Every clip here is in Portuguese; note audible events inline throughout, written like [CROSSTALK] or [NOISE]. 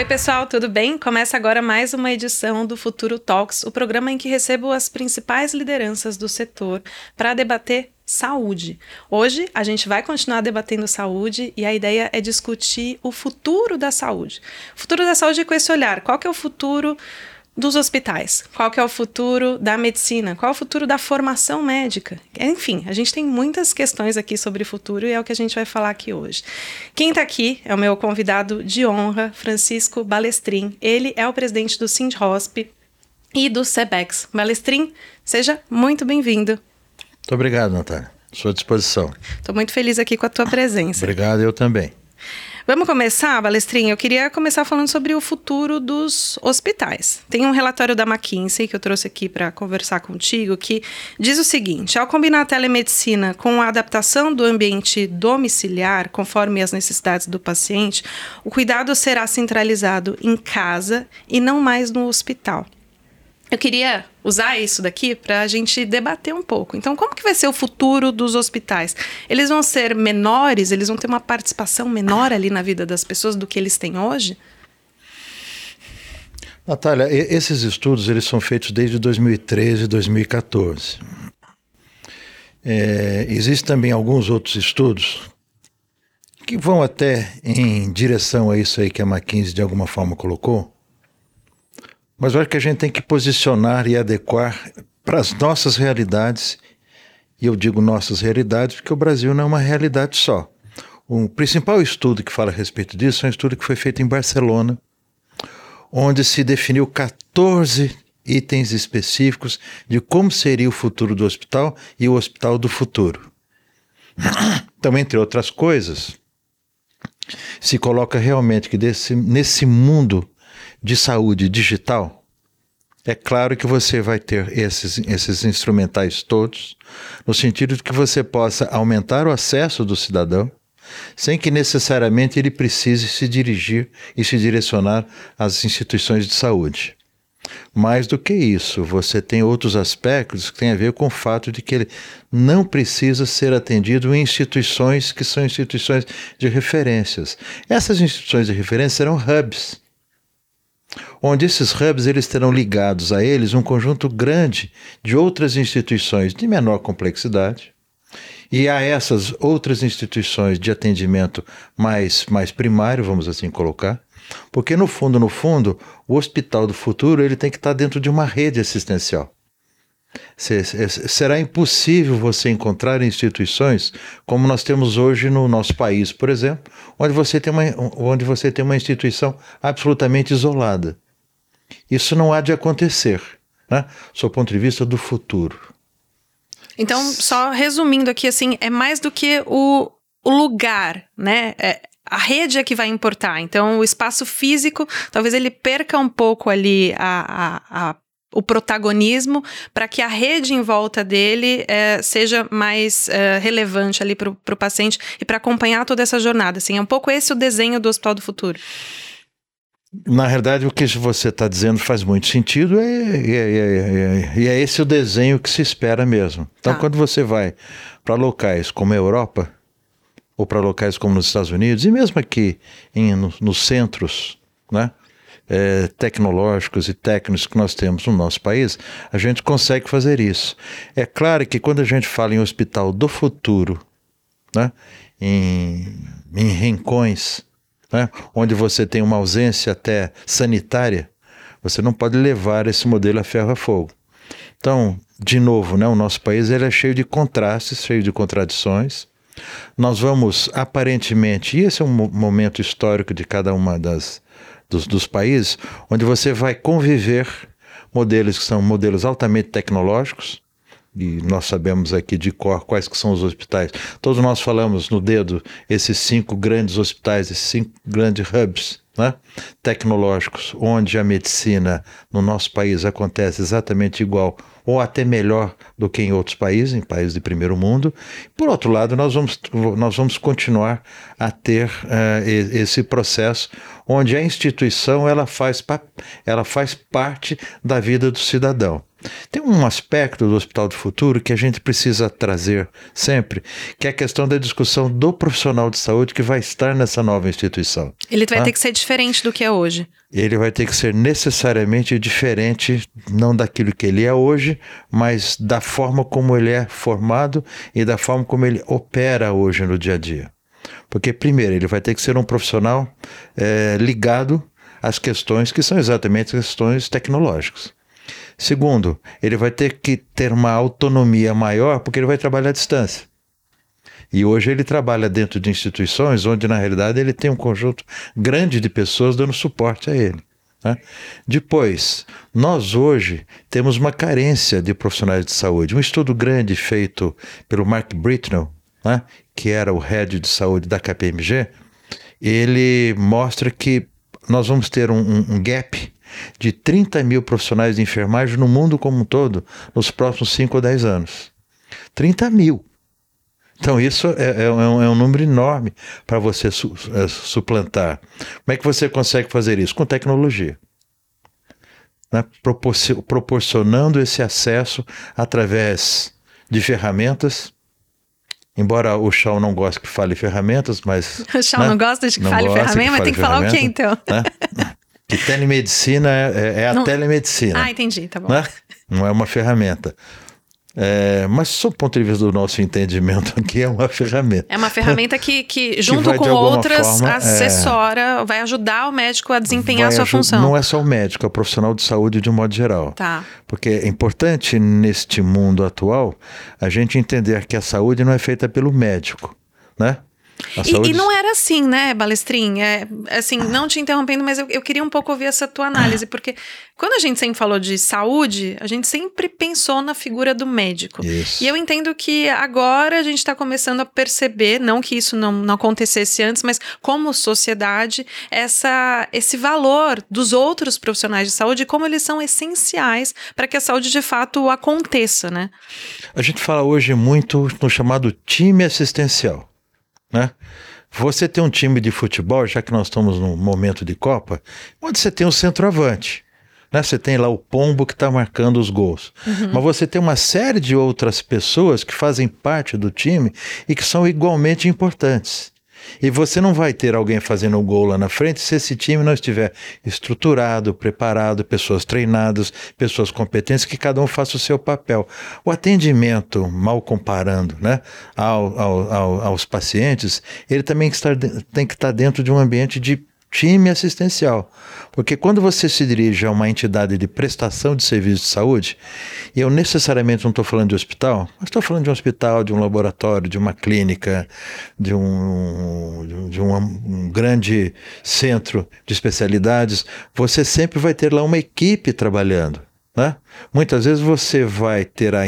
Oi, pessoal, tudo bem? Começa agora mais uma edição do Futuro Talks, o programa em que recebo as principais lideranças do setor para debater saúde. Hoje a gente vai continuar debatendo saúde e a ideia é discutir o futuro da saúde. O futuro da saúde é com esse olhar. Qual que é o futuro dos hospitais? Qual que é o futuro da medicina? Qual é o futuro da formação médica? Enfim, a gente tem muitas questões aqui sobre futuro e é o que a gente vai falar aqui hoje. Quem está aqui é o meu convidado de honra, Francisco Balestrin. Ele é o presidente do Sindhosp e do SEBEX. Balestrin, seja muito bem-vindo. Muito obrigado, Natália. Sua disposição. Estou muito feliz aqui com a tua presença. Obrigado, eu também. Vamos começar, Balestrinha? Eu queria começar falando sobre o futuro dos hospitais. Tem um relatório da McKinsey que eu trouxe aqui para conversar contigo que diz o seguinte: ao combinar a telemedicina com a adaptação do ambiente domiciliar, conforme as necessidades do paciente, o cuidado será centralizado em casa e não mais no hospital. Eu queria usar isso daqui para a gente debater um pouco. Então, como que vai ser o futuro dos hospitais? Eles vão ser menores? Eles vão ter uma participação menor ali na vida das pessoas do que eles têm hoje? Natália, esses estudos eles são feitos desde 2013 e 2014. É, existem também alguns outros estudos que vão até em direção a isso aí que a McKinsey de alguma forma colocou, mas eu acho que a gente tem que posicionar e adequar para as nossas realidades. E eu digo nossas realidades porque o Brasil não é uma realidade só. O principal estudo que fala a respeito disso é um estudo que foi feito em Barcelona, onde se definiu 14 itens específicos de como seria o futuro do hospital e o hospital do futuro. [COUGHS] Então, entre outras coisas, se coloca realmente que desse, nesse mundo de saúde digital, é claro que você vai ter esses, esses instrumentais todos, no sentido de que você possa aumentar o acesso do cidadão, sem que necessariamente ele precise se dirigir e se direcionar às instituições de saúde. Mais do que isso, você tem outros aspectos que têm a ver com o fato de que ele não precisa ser atendido em instituições que são instituições de referências. Essas instituições de referência serão hubs onde esses hubs eles terão ligados a eles um conjunto grande de outras instituições de menor complexidade. E a essas outras instituições de atendimento mais, mais primário, vamos assim colocar, porque no fundo, no fundo, o hospital do futuro ele tem que estar dentro de uma rede assistencial. Será impossível você encontrar instituições como nós temos hoje no nosso país, por exemplo, onde você tem uma, onde você tem uma instituição absolutamente isolada. Isso não há de acontecer, né? do ponto de vista do futuro. Então, só resumindo aqui, assim, é mais do que o, o lugar, né? É, a rede é que vai importar. Então, o espaço físico, talvez ele perca um pouco ali a, a, a o protagonismo para que a rede em volta dele é, seja mais é, relevante ali para o paciente e para acompanhar toda essa jornada. Assim, é um pouco esse o desenho do Hospital do Futuro. Na verdade, o que você está dizendo faz muito sentido e é, é, é, é, esse o desenho que se espera mesmo. Então, tá. quando você vai para locais como a Europa, ou para locais como nos Estados Unidos, e mesmo aqui em, no, nos centros né, é, tecnológicos e técnicos que nós temos no nosso país, a gente consegue fazer isso. É claro que quando a gente fala em hospital do futuro, né, em, em rincões, né, onde você tem uma ausência até sanitária, você não pode levar esse modelo a ferro a fogo. Então, de novo, né, o nosso país ele é cheio de contrastes, cheio de contradições. Nós vamos, aparentemente, e esse é um momento histórico de cada uma das, dos, dos países, onde você vai conviver modelos que são modelos altamente tecnológicos, e nós sabemos aqui de cor quais que são os hospitais. Todos nós falamos no dedo esses cinco grandes hospitais, esses cinco grandes hubs né? tecnológicos, onde a medicina no nosso país acontece exatamente igual ou até melhor do que em outros países, em países de primeiro mundo. Por outro lado, nós vamos, nós vamos continuar a ter uh, esse processo onde a instituição ela faz, ela faz parte da vida do cidadão. Tem um aspecto do Hospital do Futuro que a gente precisa trazer sempre, que é a questão da discussão do profissional de saúde que vai estar nessa nova instituição. Ele vai tá? ter que ser diferente do que é hoje. Ele vai ter que ser necessariamente diferente, não daquilo que ele é hoje, mas da forma como ele é formado e da forma como ele opera hoje no dia a dia. Porque, primeiro, ele vai ter que ser um profissional é, ligado às questões que são exatamente questões tecnológicas. Segundo, ele vai ter que ter uma autonomia maior porque ele vai trabalhar à distância. E hoje ele trabalha dentro de instituições onde, na realidade, ele tem um conjunto grande de pessoas dando suporte a ele. Né? Depois, nós hoje temos uma carência de profissionais de saúde. Um estudo grande feito pelo Mark Britnell, né? que era o head de saúde da KPMG, ele mostra que nós vamos ter um, um, um gap de 30 mil profissionais de enfermagem no mundo como um todo nos próximos 5 ou 10 anos. 30 mil. Então, isso é, é, um, é um, número enorme para você su, é, suplantar. Como é que você consegue fazer isso? Com tecnologia. Né? proporcionando esse acesso através de ferramentas. Embora o Chão não goste que fale ferramentas, mas. [LAUGHS] O Chão né? não gosta de que não fale ferramenta, mas tem que falar o quê então? Né? [LAUGHS] Que telemedicina é, é, é a não... telemedicina. Ah, entendi, tá bom. Né? Não é uma ferramenta. É, mas, sob o ponto de vista do nosso entendimento aqui, é uma ferramenta. É uma ferramenta que, que [LAUGHS] junto que com outras, forma, é, assessora, é, vai ajudar o médico a desempenhar a sua função. Não é só o médico, é o profissional de saúde de um modo geral. Tá. Porque é importante, neste mundo atual, a gente entender que a saúde não é feita pelo médico, né? E, e, não era assim, né, Balestrin? É, assim, não te interrompendo, mas eu, eu, queria um pouco ouvir essa tua análise, porque quando a gente sempre falou de saúde, a gente sempre pensou na figura do médico. Isso. E eu entendo que agora a gente está começando a perceber, não que isso não, não acontecesse antes, mas como sociedade, essa, esse valor dos outros profissionais de saúde como eles são essenciais para que a saúde de fato aconteça, né? A gente fala hoje muito no chamado time assistencial. Né? Você tem um time de futebol, já que nós estamos num momento de Copa, onde você tem o um centroavante. Né? Você tem lá o pombo que está marcando os gols. Uhum. Mas você tem uma série de outras pessoas que fazem parte do time e que são igualmente importantes. E você não vai ter alguém fazendo gol lá na frente se esse time não estiver estruturado, preparado, pessoas treinadas, pessoas competentes, que cada um faça o seu papel. O atendimento, mal comparando né, ao, ao, ao, aos pacientes, ele também tem que estar dentro de um ambiente de time assistencial. Porque quando você se dirige a uma entidade de prestação de serviço de saúde, e eu necessariamente não estou falando de hospital, mas estou falando de um hospital, de um laboratório, de uma clínica, de um, de um, um grande centro de especialidades, você sempre vai ter lá uma equipe trabalhando. Né? Muitas vezes você vai ter a,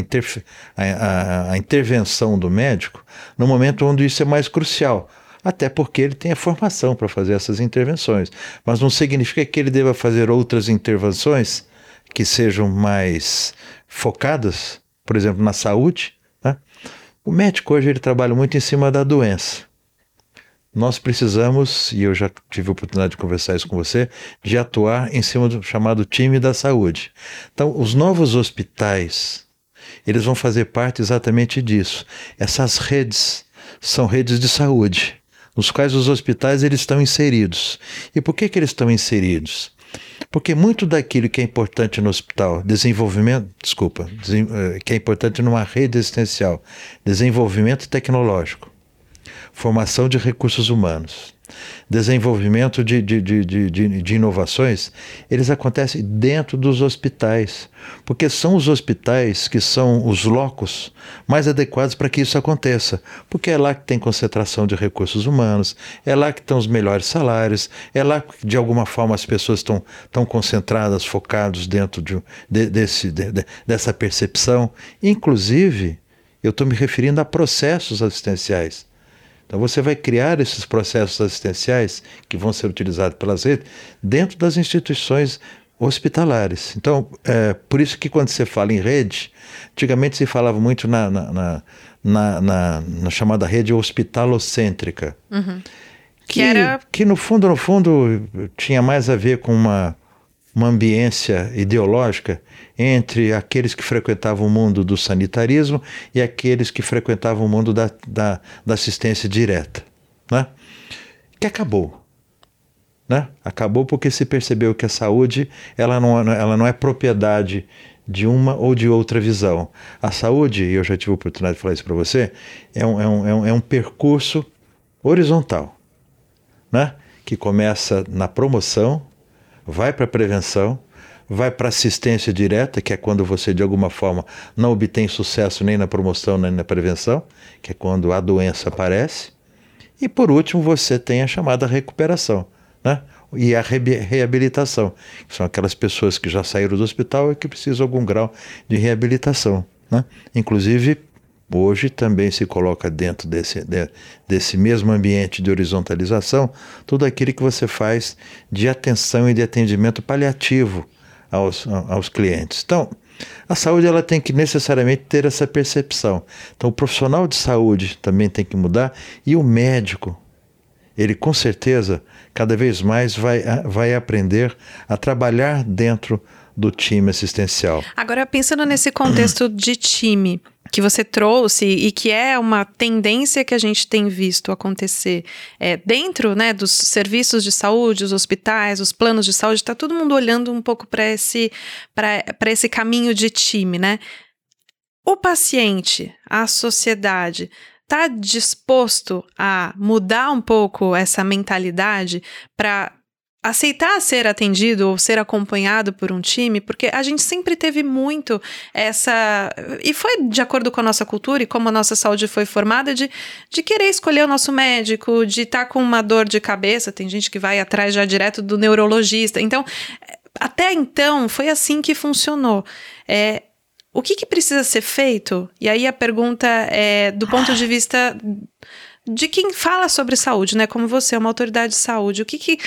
a, a intervenção do médico no momento onde isso é mais crucial até porque ele tem a formação para fazer essas intervenções. Mas não significa que ele deva fazer outras intervenções que sejam mais focadas, por exemplo, na saúde. Né? O médico hoje ele trabalha muito em cima da doença. Nós precisamos, e eu já tive a oportunidade de conversar isso com você, de atuar em cima do chamado time da saúde. Então, os novos hospitais, eles vão fazer parte exatamente disso. Essas redes são redes de saúde nos quais os hospitais eles estão inseridos. E por que, que eles estão inseridos? Porque muito daquilo que é importante no hospital, desenvolvimento, desculpa, eh, que é importante numa rede existencial, desenvolvimento tecnológico, formação de recursos humanos, desenvolvimento de, de, de, de, de inovações, eles acontecem dentro dos hospitais, porque são os hospitais que são os locos mais adequados para que isso aconteça, porque é lá que tem concentração de recursos humanos, é lá que estão os melhores salários, é lá que de alguma forma as pessoas estão, estão concentradas, focados dentro de, de, desse, de, dessa percepção. Inclusive, eu estou me referindo a processos assistenciais. Então você vai criar esses processos assistenciais que vão ser utilizados pelas redes dentro das instituições hospitalares. Então, é, por isso que quando você fala em rede, antigamente se falava muito na, na, na, na, na, chamada rede hospitalocêntrica. Uhum. Que, que, era... que no fundo, no fundo, tinha mais a ver com uma, uma ambiência ideológica entre aqueles que frequentavam o mundo do sanitarismo e aqueles que frequentavam o mundo da, da, da assistência direta, né? que acabou. Né? Acabou porque se percebeu que a saúde ela não, ela não é propriedade de uma ou de outra visão. A saúde, e eu já tive a oportunidade de falar isso para você, é um, é, um, é, um, é um percurso horizontal, né? que começa na promoção, vai para a prevenção, vai para assistência direta, que é quando você de alguma forma não obtém sucesso nem na promoção nem na prevenção, que é quando a doença aparece, e por último você tem a chamada recuperação, né? e a reabilitação, que são aquelas pessoas que já saíram do hospital e que precisam de algum grau de reabilitação. Né? Inclusive, hoje também se coloca dentro desse, de, desse mesmo ambiente de horizontalização tudo aquilo que você faz de atenção e de atendimento paliativo aos, aos clientes. Então, a saúde ela tem que necessariamente ter essa percepção. Então, o profissional de saúde também tem que mudar e o médico ele com certeza cada vez mais vai, vai aprender a trabalhar dentro do time assistencial. Agora, pensando nesse contexto de time que você trouxe e que é uma tendência que a gente tem visto acontecer é, dentro né, dos serviços de saúde, os hospitais, os planos de saúde, está todo mundo olhando um pouco para esse, esse caminho de time, né? O paciente, a sociedade, está disposto a mudar um pouco essa mentalidade para aceitar ser atendido ou ser acompanhado por um time, porque a gente sempre teve muito essa. E foi de acordo com a nossa cultura e como a nossa saúde foi formada, de, de querer escolher o nosso médico, de estar tá com uma dor de cabeça. Tem gente que vai atrás já direto do neurologista. Então, até então, foi assim que funcionou. É, o que, que precisa ser feito? E aí a pergunta é do ponto de vista de quem fala sobre saúde, né? Como você, é uma autoridade de saúde, o que, que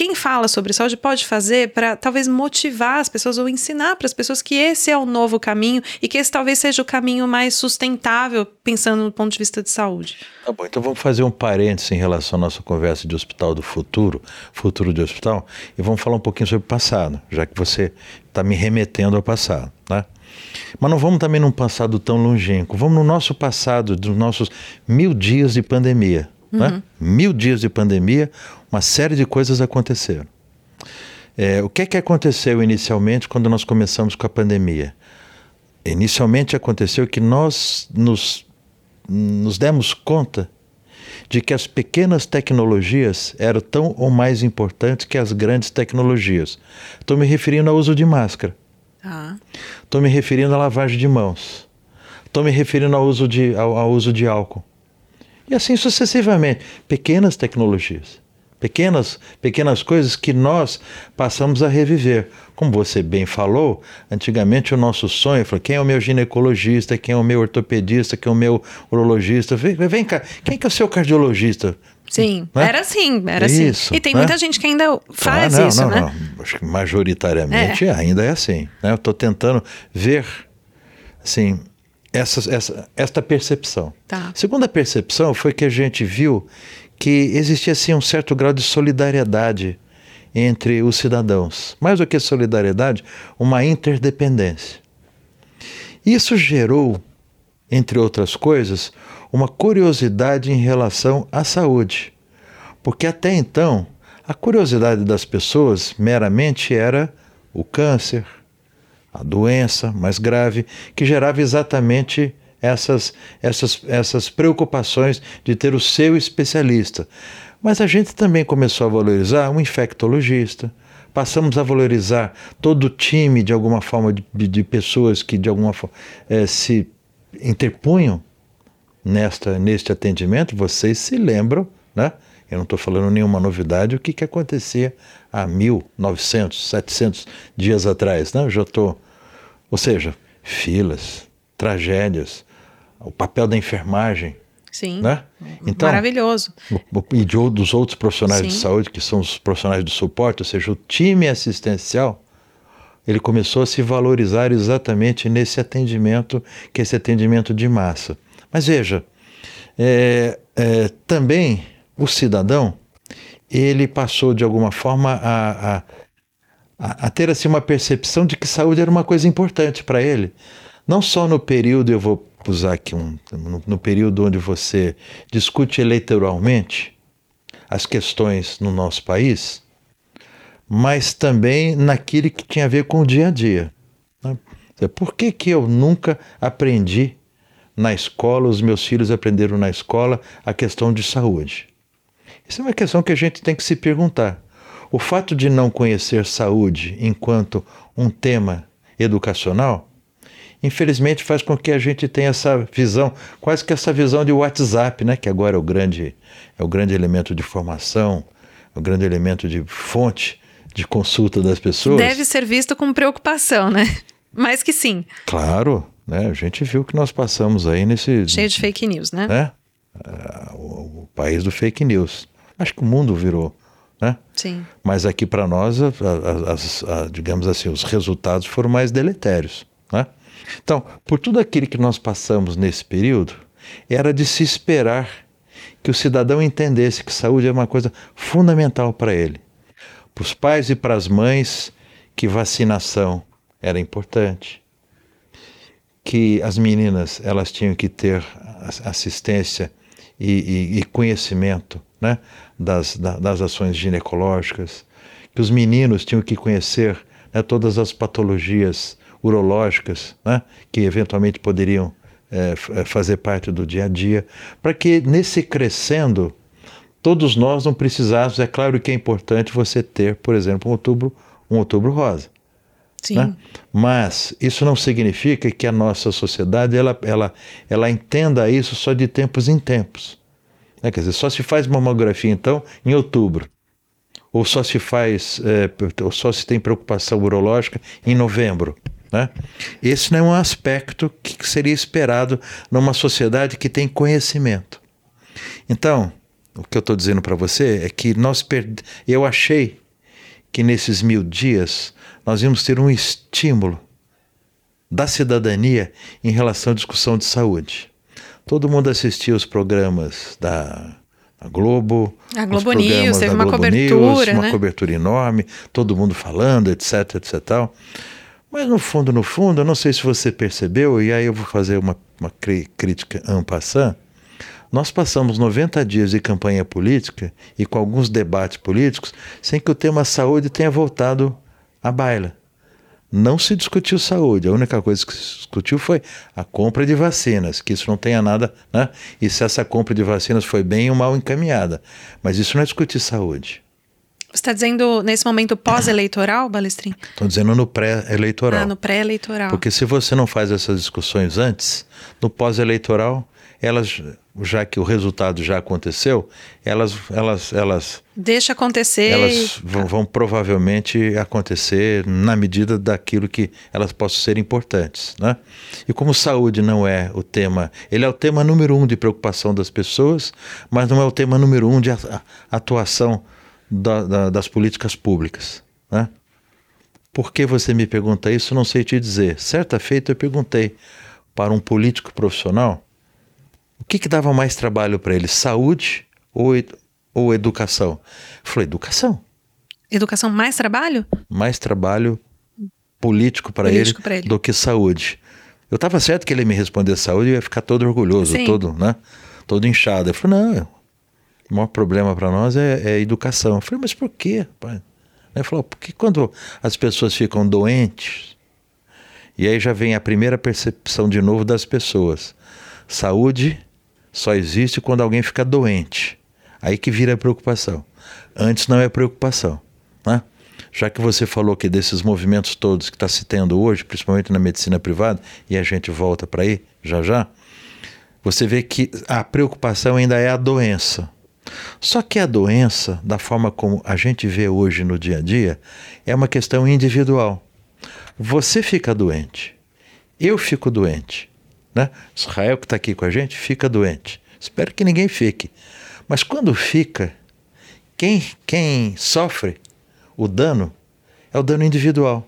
quem fala sobre saúde pode fazer para talvez motivar as pessoas ou ensinar para as pessoas que esse é o novo caminho e que esse talvez seja o caminho mais sustentável, pensando no ponto de vista de saúde? Tá bom, então vamos fazer um parênteses em relação à nossa conversa de hospital do futuro, futuro de hospital, e vamos falar um pouquinho sobre o passado, já que você está me remetendo ao passado, né? Mas não vamos também num passado tão longínquo. Vamos no nosso passado, dos nossos mil dias de pandemia. Né? Uhum. Né? Mil dias de pandemia, uma série de coisas aconteceram. É, o que é que aconteceu inicialmente quando nós começamos com a pandemia? Inicialmente aconteceu que nós nos, nos demos conta de que as pequenas tecnologias eram tão ou mais importantes que as grandes tecnologias. Estou me referindo ao uso de máscara. Estou ah. me referindo à lavagem de mãos. Estou me referindo ao uso, de, ao, ao uso de álcool. E assim sucessivamente. Pequenas tecnologias. Pequenas, pequenas coisas que nós passamos a reviver. Como você bem falou, antigamente o nosso sonho foi quem é o meu ginecologista, quem é o meu ortopedista, quem é o meu urologista. Vem, vem cá, quem que é o seu cardiologista? Sim, né? era assim, era assim. Isso, E tem né? muita gente que ainda faz ah, não, isso, não, né? Não. Acho que majoritariamente é. ainda é assim. Né? Eu estou tentando ver, assim, essa, essa, esta percepção. Tá. Segunda percepção foi que a gente viu que existia, assim, um certo grau de solidariedade entre os cidadãos. Mais do que solidariedade, uma interdependência. Isso gerou, entre outras coisas, uma curiosidade em relação à saúde. Porque até então, a curiosidade das pessoas meramente era o câncer, a doença mais grave, que gerava exatamente essas, essas, essas preocupações de ter o seu especialista. Mas a gente também começou a valorizar um infectologista, passamos a valorizar todo o time, de alguma forma, de, de pessoas que de alguma forma é, se interpunham nesta, neste atendimento, vocês se lembram, né? Eu não estou falando nenhuma novidade, o que, que acontecia há mil, novecentos, setecentos dias atrás, né? Eu já estou... Ou seja, filas, tragédias, o papel da enfermagem, Sim. Né? Então, Maravilhoso. E de, dos outros profissionais Sim. de saúde, que são os profissionais do suporte, ou seja, o time assistencial, ele começou a se valorizar exatamente nesse atendimento, que é esse atendimento de massa. Mas veja, é, é, também o cidadão ele passou de alguma forma a, a, a, ter assim uma percepção de que saúde era uma coisa importante para ele. Não só no período, eu vou usar aqui um, no, no período onde você discute eleitoralmente as questões no nosso país, mas também naquilo que tinha a ver com o dia a dia. Né? Por que, que eu nunca aprendi na escola, os meus filhos aprenderam na escola a questão de saúde? Isso é uma questão que a gente tem que se perguntar. O fato de não conhecer saúde enquanto um tema educacional, infelizmente faz com que a gente tenha essa visão, quase que essa visão de WhatsApp, né, que agora é o grande é o grande elemento de formação, é o grande elemento de fonte de consulta das pessoas. Deve ser visto com preocupação, né? Mas que sim. Claro, né? A gente viu que nós passamos aí nesse. Cheio de fake news, né? né? Uh, o, o, país do fake news. Acho que o mundo virou, né? Sim. Mas aqui para nós, a, a, a, digamos assim, os resultados foram mais deletérios, né? Então, por tudo aquilo que nós passamos nesse período, era de se esperar que o cidadão entendesse que saúde é uma coisa fundamental para ele para os pais e para as mães que vacinação era importante, que as meninas elas tinham que ter assistência e, e, e conhecimento né, das, das ações ginecológicas, que os meninos tinham que conhecer né, todas as patologias urológicas né, que eventualmente poderiam é, fazer parte do dia a dia, para que nesse crescendo todos nós não precisávamos. É claro que é importante você ter, por exemplo, um outubro, um outubro rosa. Sim. Né? Mas isso não significa que a nossa sociedade ela, ela, ela entenda isso só de tempos em tempos. Né? Quer dizer, só se faz mamografia então em outubro. Ou só se faz, é, ou só se tem preocupação urológica em novembro. Né? Esse não é um aspecto que seria esperado numa sociedade que tem conhecimento. Então, o que eu estou dizendo para você é que nós perd... eu achei que nesses mil dias nós íamos ter um estímulo da cidadania em relação à discussão de saúde. Todo mundo assistia os programas da a Globo, a Globo News, teve uma Globo cobertura, News, uma né? cobertura enorme, todo mundo falando, etc, etc tal. Mas no fundo, no fundo, eu não sei se você percebeu, e aí eu vou fazer uma, uma crítica en passant, nós passamos 90 dias de campanha política e com alguns debates políticos sem que o tema saúde tenha voltado à baila. Não se discutiu saúde, a única coisa que se discutiu foi a compra de vacinas, que isso não tenha nada, né? E se essa compra de vacinas foi bem ou mal encaminhada. Mas isso não é discutir saúde. Você está dizendo nesse momento pós-eleitoral, Balestrin? Estou dizendo no pré-eleitoral. Ah, no pré-eleitoral. Porque se você não faz essas discussões antes, no pós-eleitoral, elas já que o resultado já aconteceu, elas elas elas deixa acontecer. Elas vão, vão, provavelmente acontecer na medida daquilo que elas possam ser importantes, né? E como saúde não é o tema, ele é o tema número um de preocupação das pessoas, mas não é o tema número um de atuação da, da, das políticas públicas, né? Por que você me pergunta isso? Não sei te dizer. Certa feita eu perguntei para um político profissional o que, que dava mais trabalho para ele, saúde ou, ou educação? Falou, educação. Educação mais trabalho? Mais trabalho político para ele, ele, do que saúde. Eu estava certo que ele me responder saúde e ia ficar todo orgulhoso, Sim. todo, né? Todo inchado. Eu falei, não, o maior problema para nós é, é educação. Eu falei, mas por quê, pai? Ele falou, porque quando as pessoas ficam doentes, e aí já vem a primeira percepção de novo das pessoas. Saúde só existe quando alguém fica doente. Aí que vira preocupação. Antes não é preocupação. Né? Já que você falou que desses movimentos todos que está se tendo hoje, principalmente na medicina privada, e a gente volta para aí já já, você vê que a preocupação ainda é a doença. Só que a doença, da forma como a gente vê hoje no dia a dia, é uma questão individual. Você fica doente, eu fico doente. Né? Israel, que está aqui com a gente, fica doente. Espero que ninguém fique. Mas quando fica, quem, quem sofre o dano é o dano individual.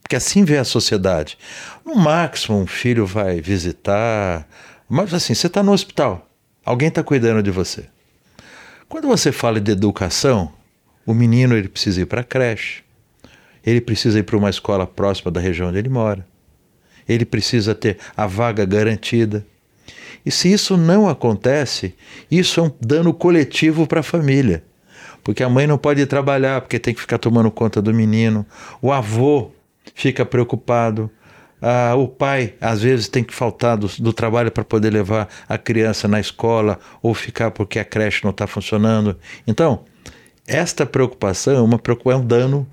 Porque assim vê a sociedade. No máximo, um filho vai visitar. Mas assim, você está no hospital, alguém está cuidando de você. Quando você fala de educação, o menino ele precisa ir para a creche, ele precisa ir para uma escola próxima da região onde ele mora, ele precisa ter a vaga garantida. E se isso não acontece, isso é um dano coletivo para a família. Porque a mãe não pode trabalhar, porque tem que ficar tomando conta do menino. O avô fica preocupado. Ah, o pai, às vezes, tem que faltar do, do trabalho para poder levar a criança na escola ou ficar porque a creche não está funcionando. Então, esta preocupação é, uma, é um dano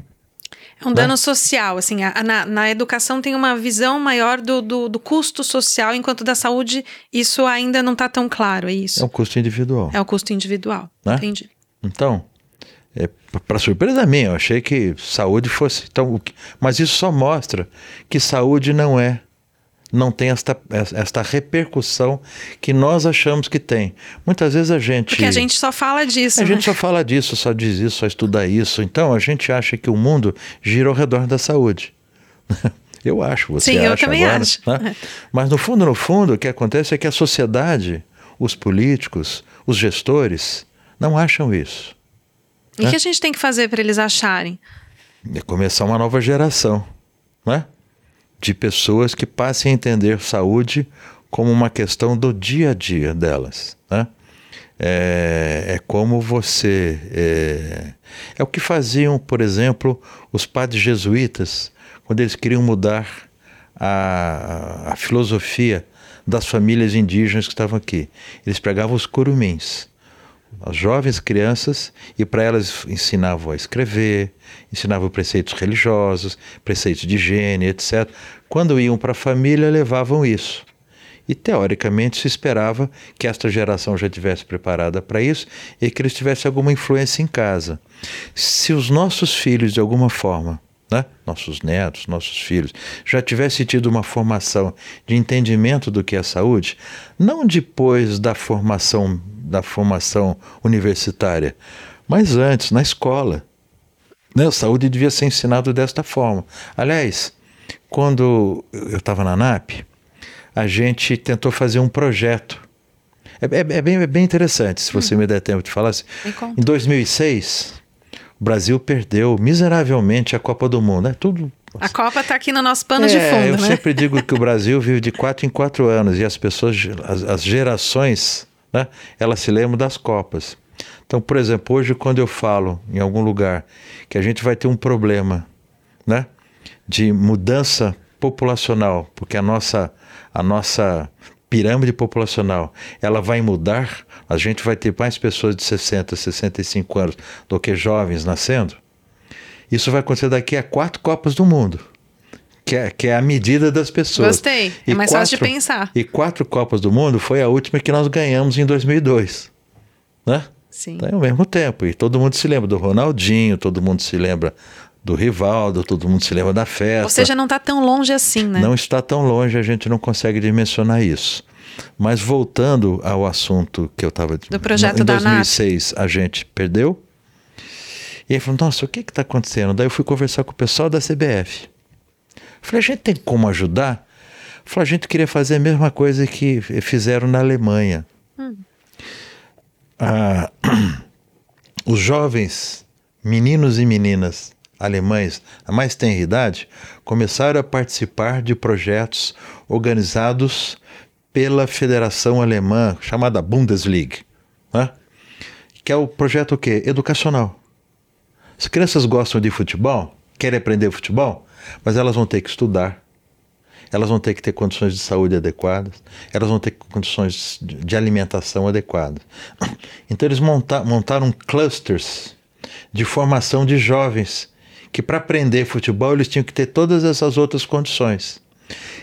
é um dano né? social, assim, a, a, na, na, educação tem uma visão maior do, do, do, custo social, enquanto da saúde isso ainda não está tão claro, é isso? É um custo individual. É o um custo individual, né? entendi. Então, é, para surpresa minha, eu achei que saúde fosse tão... Mas isso só mostra que saúde não é não tem esta, esta repercussão que nós achamos que tem. Muitas vezes a gente. Porque a gente só fala disso. A né? gente só fala disso, só diz isso, só estuda isso. Então a gente acha que o mundo gira ao redor da saúde. [LAUGHS] Eu acho, você Sim, acha eu também agora, acho. Né? Mas no fundo, no fundo, o que acontece é que a sociedade, os políticos, os gestores, não acham isso. E o né? que a gente tem que fazer para eles acharem? É começar uma nova geração, né? De pessoas que passem a entender saúde como uma questão do dia a dia delas. Né? É, é como você. É, é o que faziam, por exemplo, os padres jesuítas, quando eles queriam mudar a, a filosofia das famílias indígenas que estavam aqui. Eles pegavam os curumins as jovens crianças e para elas ensinavam a escrever, ensinavam preceitos religiosos, preceitos de higiene, etc. Quando iam para a família, levavam isso. E teoricamente se esperava que esta geração já tivesse preparada para isso e que eles tivessem alguma influência em casa. Se os nossos filhos, de alguma forma, né? nossos netos, nossos filhos, já tivessem tido uma formação de entendimento do que é saúde, não depois da formação da formação universitária, mas antes, na escola. Né? A saúde devia ser ensinado desta forma. Aliás, quando eu estava na NAP, a gente tentou fazer um projeto. É, é, é, bem, é bem, interessante, se você hum. me der tempo de falar. Assim. Em 2006, o Brasil perdeu miseravelmente a Copa do Mundo. É tudo a Copa está aqui no nosso pano é, de fundo, eu né? sempre digo que o Brasil vive de quatro em quatro anos e as pessoas, as, as gerações né, ela se lembra das Copas. Então, por exemplo, hoje quando eu falo em algum lugar que a gente vai ter um problema né, de mudança populacional, porque a nossa, a nossa pirâmide populacional ela vai mudar, a gente vai ter mais pessoas de 60, 65 anos do que jovens nascendo. Isso vai acontecer daqui a quatro Copas do Mundo que é, que é a medida das pessoas. Gostei. E é mais quatro, fácil de pensar. E quatro Copas do Mundo foi a última que nós ganhamos em 2002. Né? Sim. Então, é ao mesmo tempo. E todo mundo se lembra do Ronaldinho, todo mundo se lembra do Rivaldo, todo mundo se lembra da festa. Ou seja, não está tão longe assim, né? Não está tão longe, a gente não consegue dimensionar isso. Mas voltando ao assunto que eu estava... Do projeto em da 2006 a gente perdeu. E aí falou, nossa, o que está acontecendo? Daí eu fui conversar com o pessoal da CBF. Falei, a gente tem como ajudar? Falei, a gente queria fazer a mesma coisa que fizeram na Alemanha. Hum. Ah, [CLEARS THROAT] os jovens, meninos e meninas alemães, a mais tenra idade, começaram a participar de projetos organizados pela Federação Alemã, chamada Bundesliga, né? que é o projeto o quê? Educacional. As crianças gostam de futebol, querem aprender futebol, mas elas vão ter que estudar, elas vão ter que ter condições de saúde adequadas, elas vão ter condições de alimentação adequadas. [COUGHS] Então eles monta montaram clusters de formação de jovens que para aprender futebol eles tinham que ter todas essas outras condições.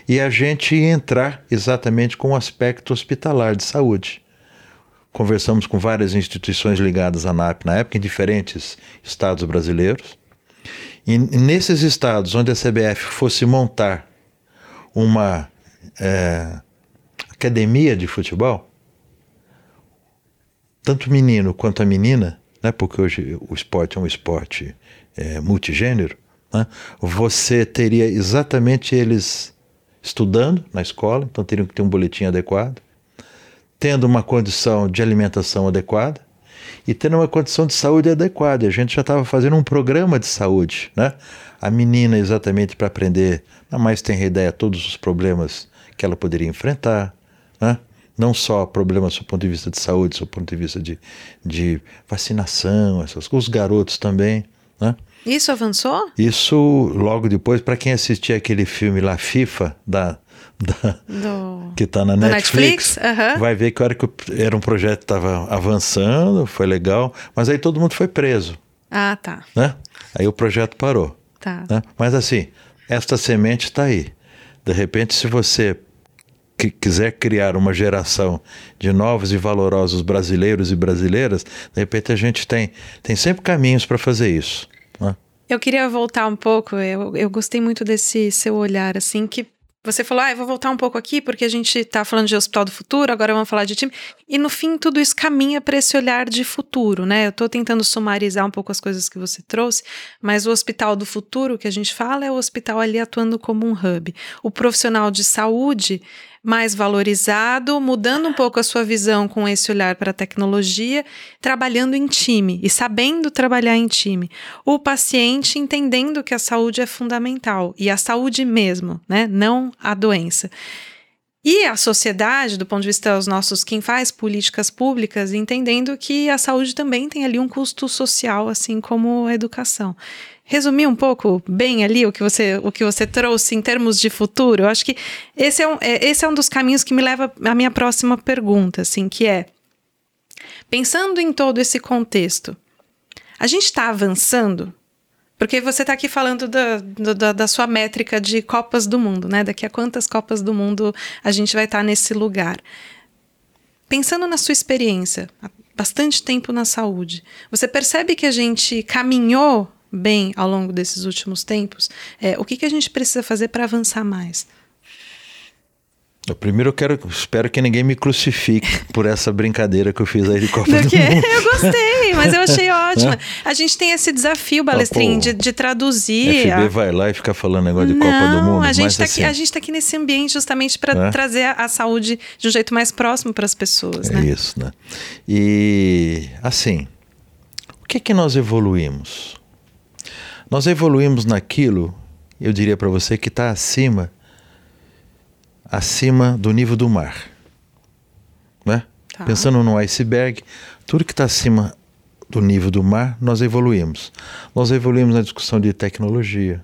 E a gente ia entrar exatamente com o aspecto hospitalar de saúde. Conversamos com várias instituições ligadas à NAP na época, em diferentes estados brasileiros. E nesses estados onde a CBF fosse montar uma é, academia de futebol, tanto menino quanto a menina, né, porque hoje o esporte é um esporte é, multigênero, né, você teria exatamente eles estudando na escola, então teriam que ter um boletim adequado, tendo uma condição de alimentação adequada e tendo uma condição de saúde adequada. A gente já estava fazendo um programa de saúde, né? A menina exatamente para aprender a mais tenra ideia todos os problemas que ela poderia enfrentar, né? não só problemas do ponto de vista de saúde, do ponto de vista de, de vacinação, essas coisas, os garotos também. Né? Isso avançou? Isso logo depois, para quem assistir aquele filme lá, FIFA, da, da Do... que está na Netflix, Netflix? Uhum. vai ver que a hora que era um projeto que estava avançando, foi legal, mas aí todo mundo foi preso. Ah, tá. Né? Aí o projeto parou. Tá. Né? Mas assim, esta semente está aí. De repente, se você que quiser criar uma geração de novos e valorosos brasileiros e brasileiras, de repente a gente tem, tem sempre caminhos para fazer isso. Né? Eu queria voltar um pouco, eu, eu gostei muito desse seu olhar, assim, que você falou, ah, eu vou voltar um pouco aqui porque a gente está falando de Hospital do Futuro, agora vamos falar de time. E no fim, tudo isso caminha para esse olhar de futuro, né? Eu estou tentando sumarizar um pouco as coisas que você trouxe, mas o Hospital do Futuro que a gente fala é o hospital ali atuando como um hub. O profissional de saúde mais valorizado, mudando um pouco a sua visão com esse olhar para a tecnologia, trabalhando em time e sabendo trabalhar em time. O paciente entendendo que a saúde é fundamental e a saúde mesmo, né? Não a doença. E a sociedade, do ponto de vista dos nossos quem faz políticas públicas, entendendo que a saúde também tem ali um custo social, assim como a educação resumir um pouco bem ali o que você, o que você trouxe em termos de futuro? Eu acho que esse é um, é, esse é um dos caminhos que me leva à minha próxima pergunta, assim, que é pensando em todo esse contexto, a gente está avançando? Porque você está aqui falando da, da, da, sua métrica de Copas do Mundo, né? Daqui a quantas Copas do Mundo a gente vai estar tá nesse lugar? Pensando na sua experiência, há bastante tempo na saúde, você percebe que a gente caminhou bem ao longo desses últimos tempos, é, o que, que a gente precisa fazer para avançar mais? Primeiro eu quero, espero que ninguém me crucifique por essa brincadeira que eu fiz aí de Copa do, do? Mundo. Eu gostei, mas eu achei [LAUGHS] ótima. A gente tem esse desafio, Balestrinho, ah, de, de traduzir. FB a... vai lá e fica falando negócio de Não, Copa do Mundo. A gente está assim... aqui, a gente tá aqui nesse ambiente justamente para é? trazer a, a, saúde de um jeito mais próximo para as pessoas. É né? isso, né? E assim, o que é que nós evoluímos? Nós evoluímos naquilo, eu diria para você, que está acima, acima do nível do mar. Né? Tá. Pensando no iceberg, tudo que está acima do nível do mar, nós evoluímos. Nós evoluímos na discussão de tecnologia.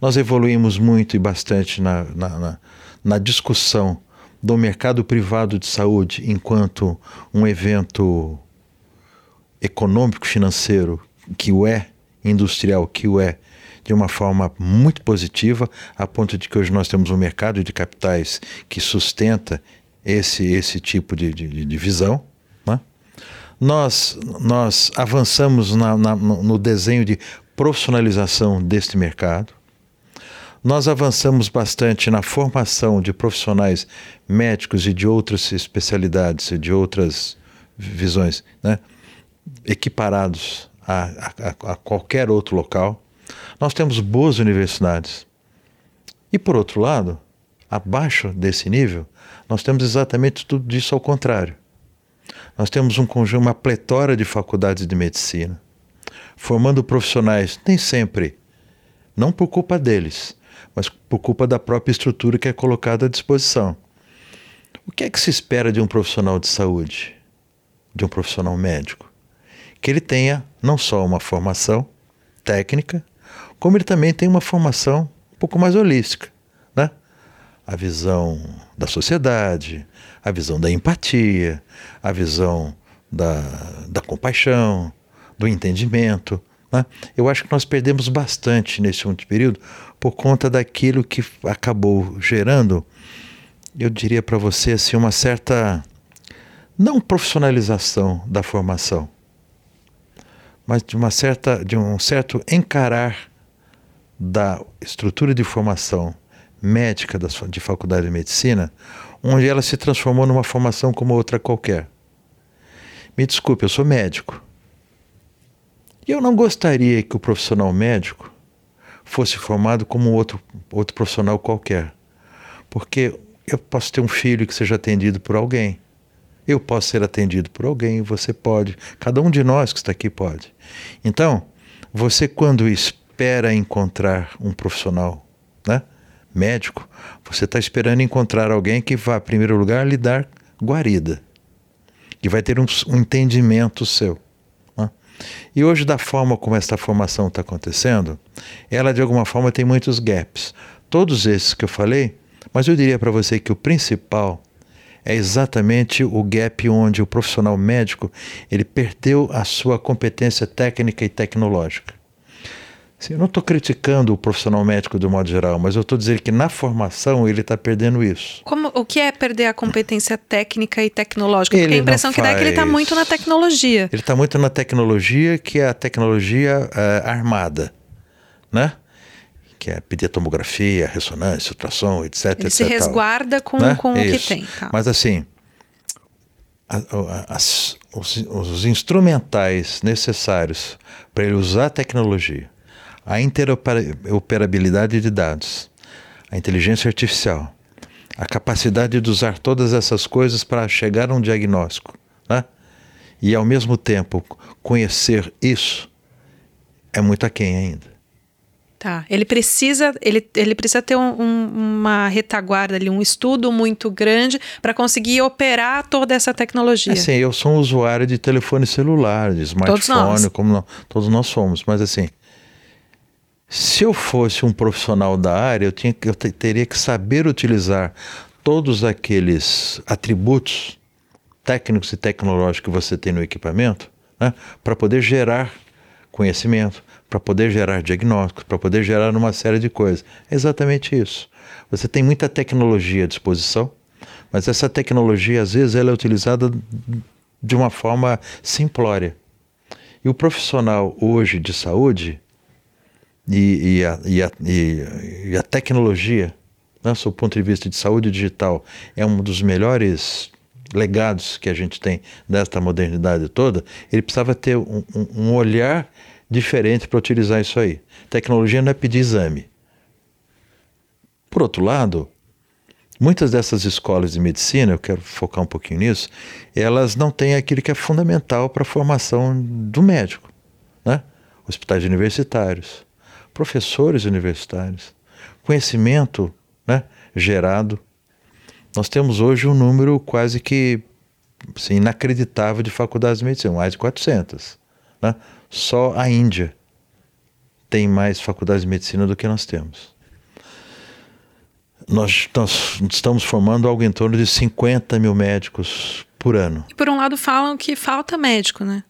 Nós evoluímos muito e bastante na, na, na, na discussão do mercado privado de saúde enquanto um evento econômico financeiro que o é industrial que o é de uma forma muito positiva, a ponto de que hoje nós temos um mercado de capitais que sustenta esse, esse tipo de, de, de visão. Né? Nós, nós avançamos na, na, no desenho de profissionalização deste mercado. Nós avançamos bastante na formação de profissionais médicos e de outras especialidades, de outras visões, né? equiparados a, a, a qualquer outro local. Nós temos boas universidades. E por outro lado, abaixo desse nível, nós temos exatamente tudo isso ao contrário. Nós temos um conjunto, uma pletora de faculdades de medicina, formando profissionais, nem sempre, não por culpa deles, mas por culpa da própria estrutura que é colocada à disposição. O que é que se espera de um profissional de saúde, de um profissional médico? que ele tenha não só uma formação técnica, como ele também tem uma formação um pouco mais holística, né? A visão da sociedade, a visão da empatia, a visão da, da compaixão, do entendimento. Né? Eu acho que nós perdemos bastante nesse último período por conta daquilo que acabou gerando, eu diria para você assim, uma certa não profissionalização da formação, mas de uma certa de um certo encarar da estrutura de formação médica das, de faculdade de medicina, onde ela se transformou numa formação como outra qualquer. Me desculpe, eu sou médico. E eu não gostaria que o profissional médico fosse formado como outro, outro profissional qualquer. Porque eu posso ter um filho que seja atendido por alguém. Eu posso ser atendido por alguém, você pode. Cada um de nós que está aqui pode. Então, você quando espera encontrar um profissional, né, médico, você está esperando encontrar alguém que vá, em primeiro lugar, lhe dar guarida, que vai ter um, um entendimento seu. Né? E hoje, da forma como esta formação está acontecendo, ela de alguma forma tem muitos gaps. Todos esses que eu falei, mas eu diria para você que o principal é exatamente o gap onde o profissional médico ele perdeu a sua competência técnica e tecnológica. Assim, eu não estou criticando o profissional médico do modo geral, mas eu estou dizendo que na formação ele está perdendo isso. Como, o que é perder a competência técnica e tecnológica? Porque ele a impressão que dá é que ele está muito na tecnologia. Ele está muito na tecnologia, que é a tecnologia uh, armada, né? que é pedir tomografia, ressonância, ultrassom, etc. Ele etc, se resguarda com, né? com o que tem. Tá. Mas assim, as, os, os, instrumentais necessários para ele usar a tecnologia, a interoperabilidade de dados, a inteligência artificial, a capacidade de usar todas essas coisas para chegar a um diagnóstico, né? e ao mesmo tempo conhecer isso, é muito aquém ainda. Tá. Ele precisa, ele, ele precisa ter um, um, uma retaguarda ali, um estudo muito grande para conseguir operar toda essa tecnologia. Assim, eu sou um usuário de telefone celular, de smartphone, todos como nós, todos nós somos, mas assim, se eu fosse um profissional da área, eu, tinha, eu teria que saber utilizar todos aqueles atributos técnicos e tecnológicos que você tem no equipamento né, para poder gerar conhecimento, para poder gerar diagnósticos, para poder gerar uma série de coisas. É exatamente isso. Você tem muita tecnologia à disposição, mas essa tecnologia, às vezes, ela é utilizada de uma forma simplória. E o profissional hoje de saúde e, e, a, e, a, e, a, tecnologia, né, do ponto de vista de saúde digital, é um dos melhores legados que a gente tem desta modernidade toda, ele precisava ter um, um, um olhar diferente para utilizar isso aí. Tecnologia não é pedir exame. Por outro lado, muitas dessas escolas de medicina, eu quero focar um pouquinho nisso, elas não têm aquilo que é fundamental para a formação do médico. Né? Hospitais universitários, professores universitários, conhecimento né, gerado. Nós temos hoje um número quase que assim, inacreditável de faculdades de medicina, mais de 400. Né? Só a Índia tem mais faculdades de medicina do que nós temos. Nós, nós estamos formando algo em torno de 50 mil médicos por ano. E por um lado falam que falta médico, né?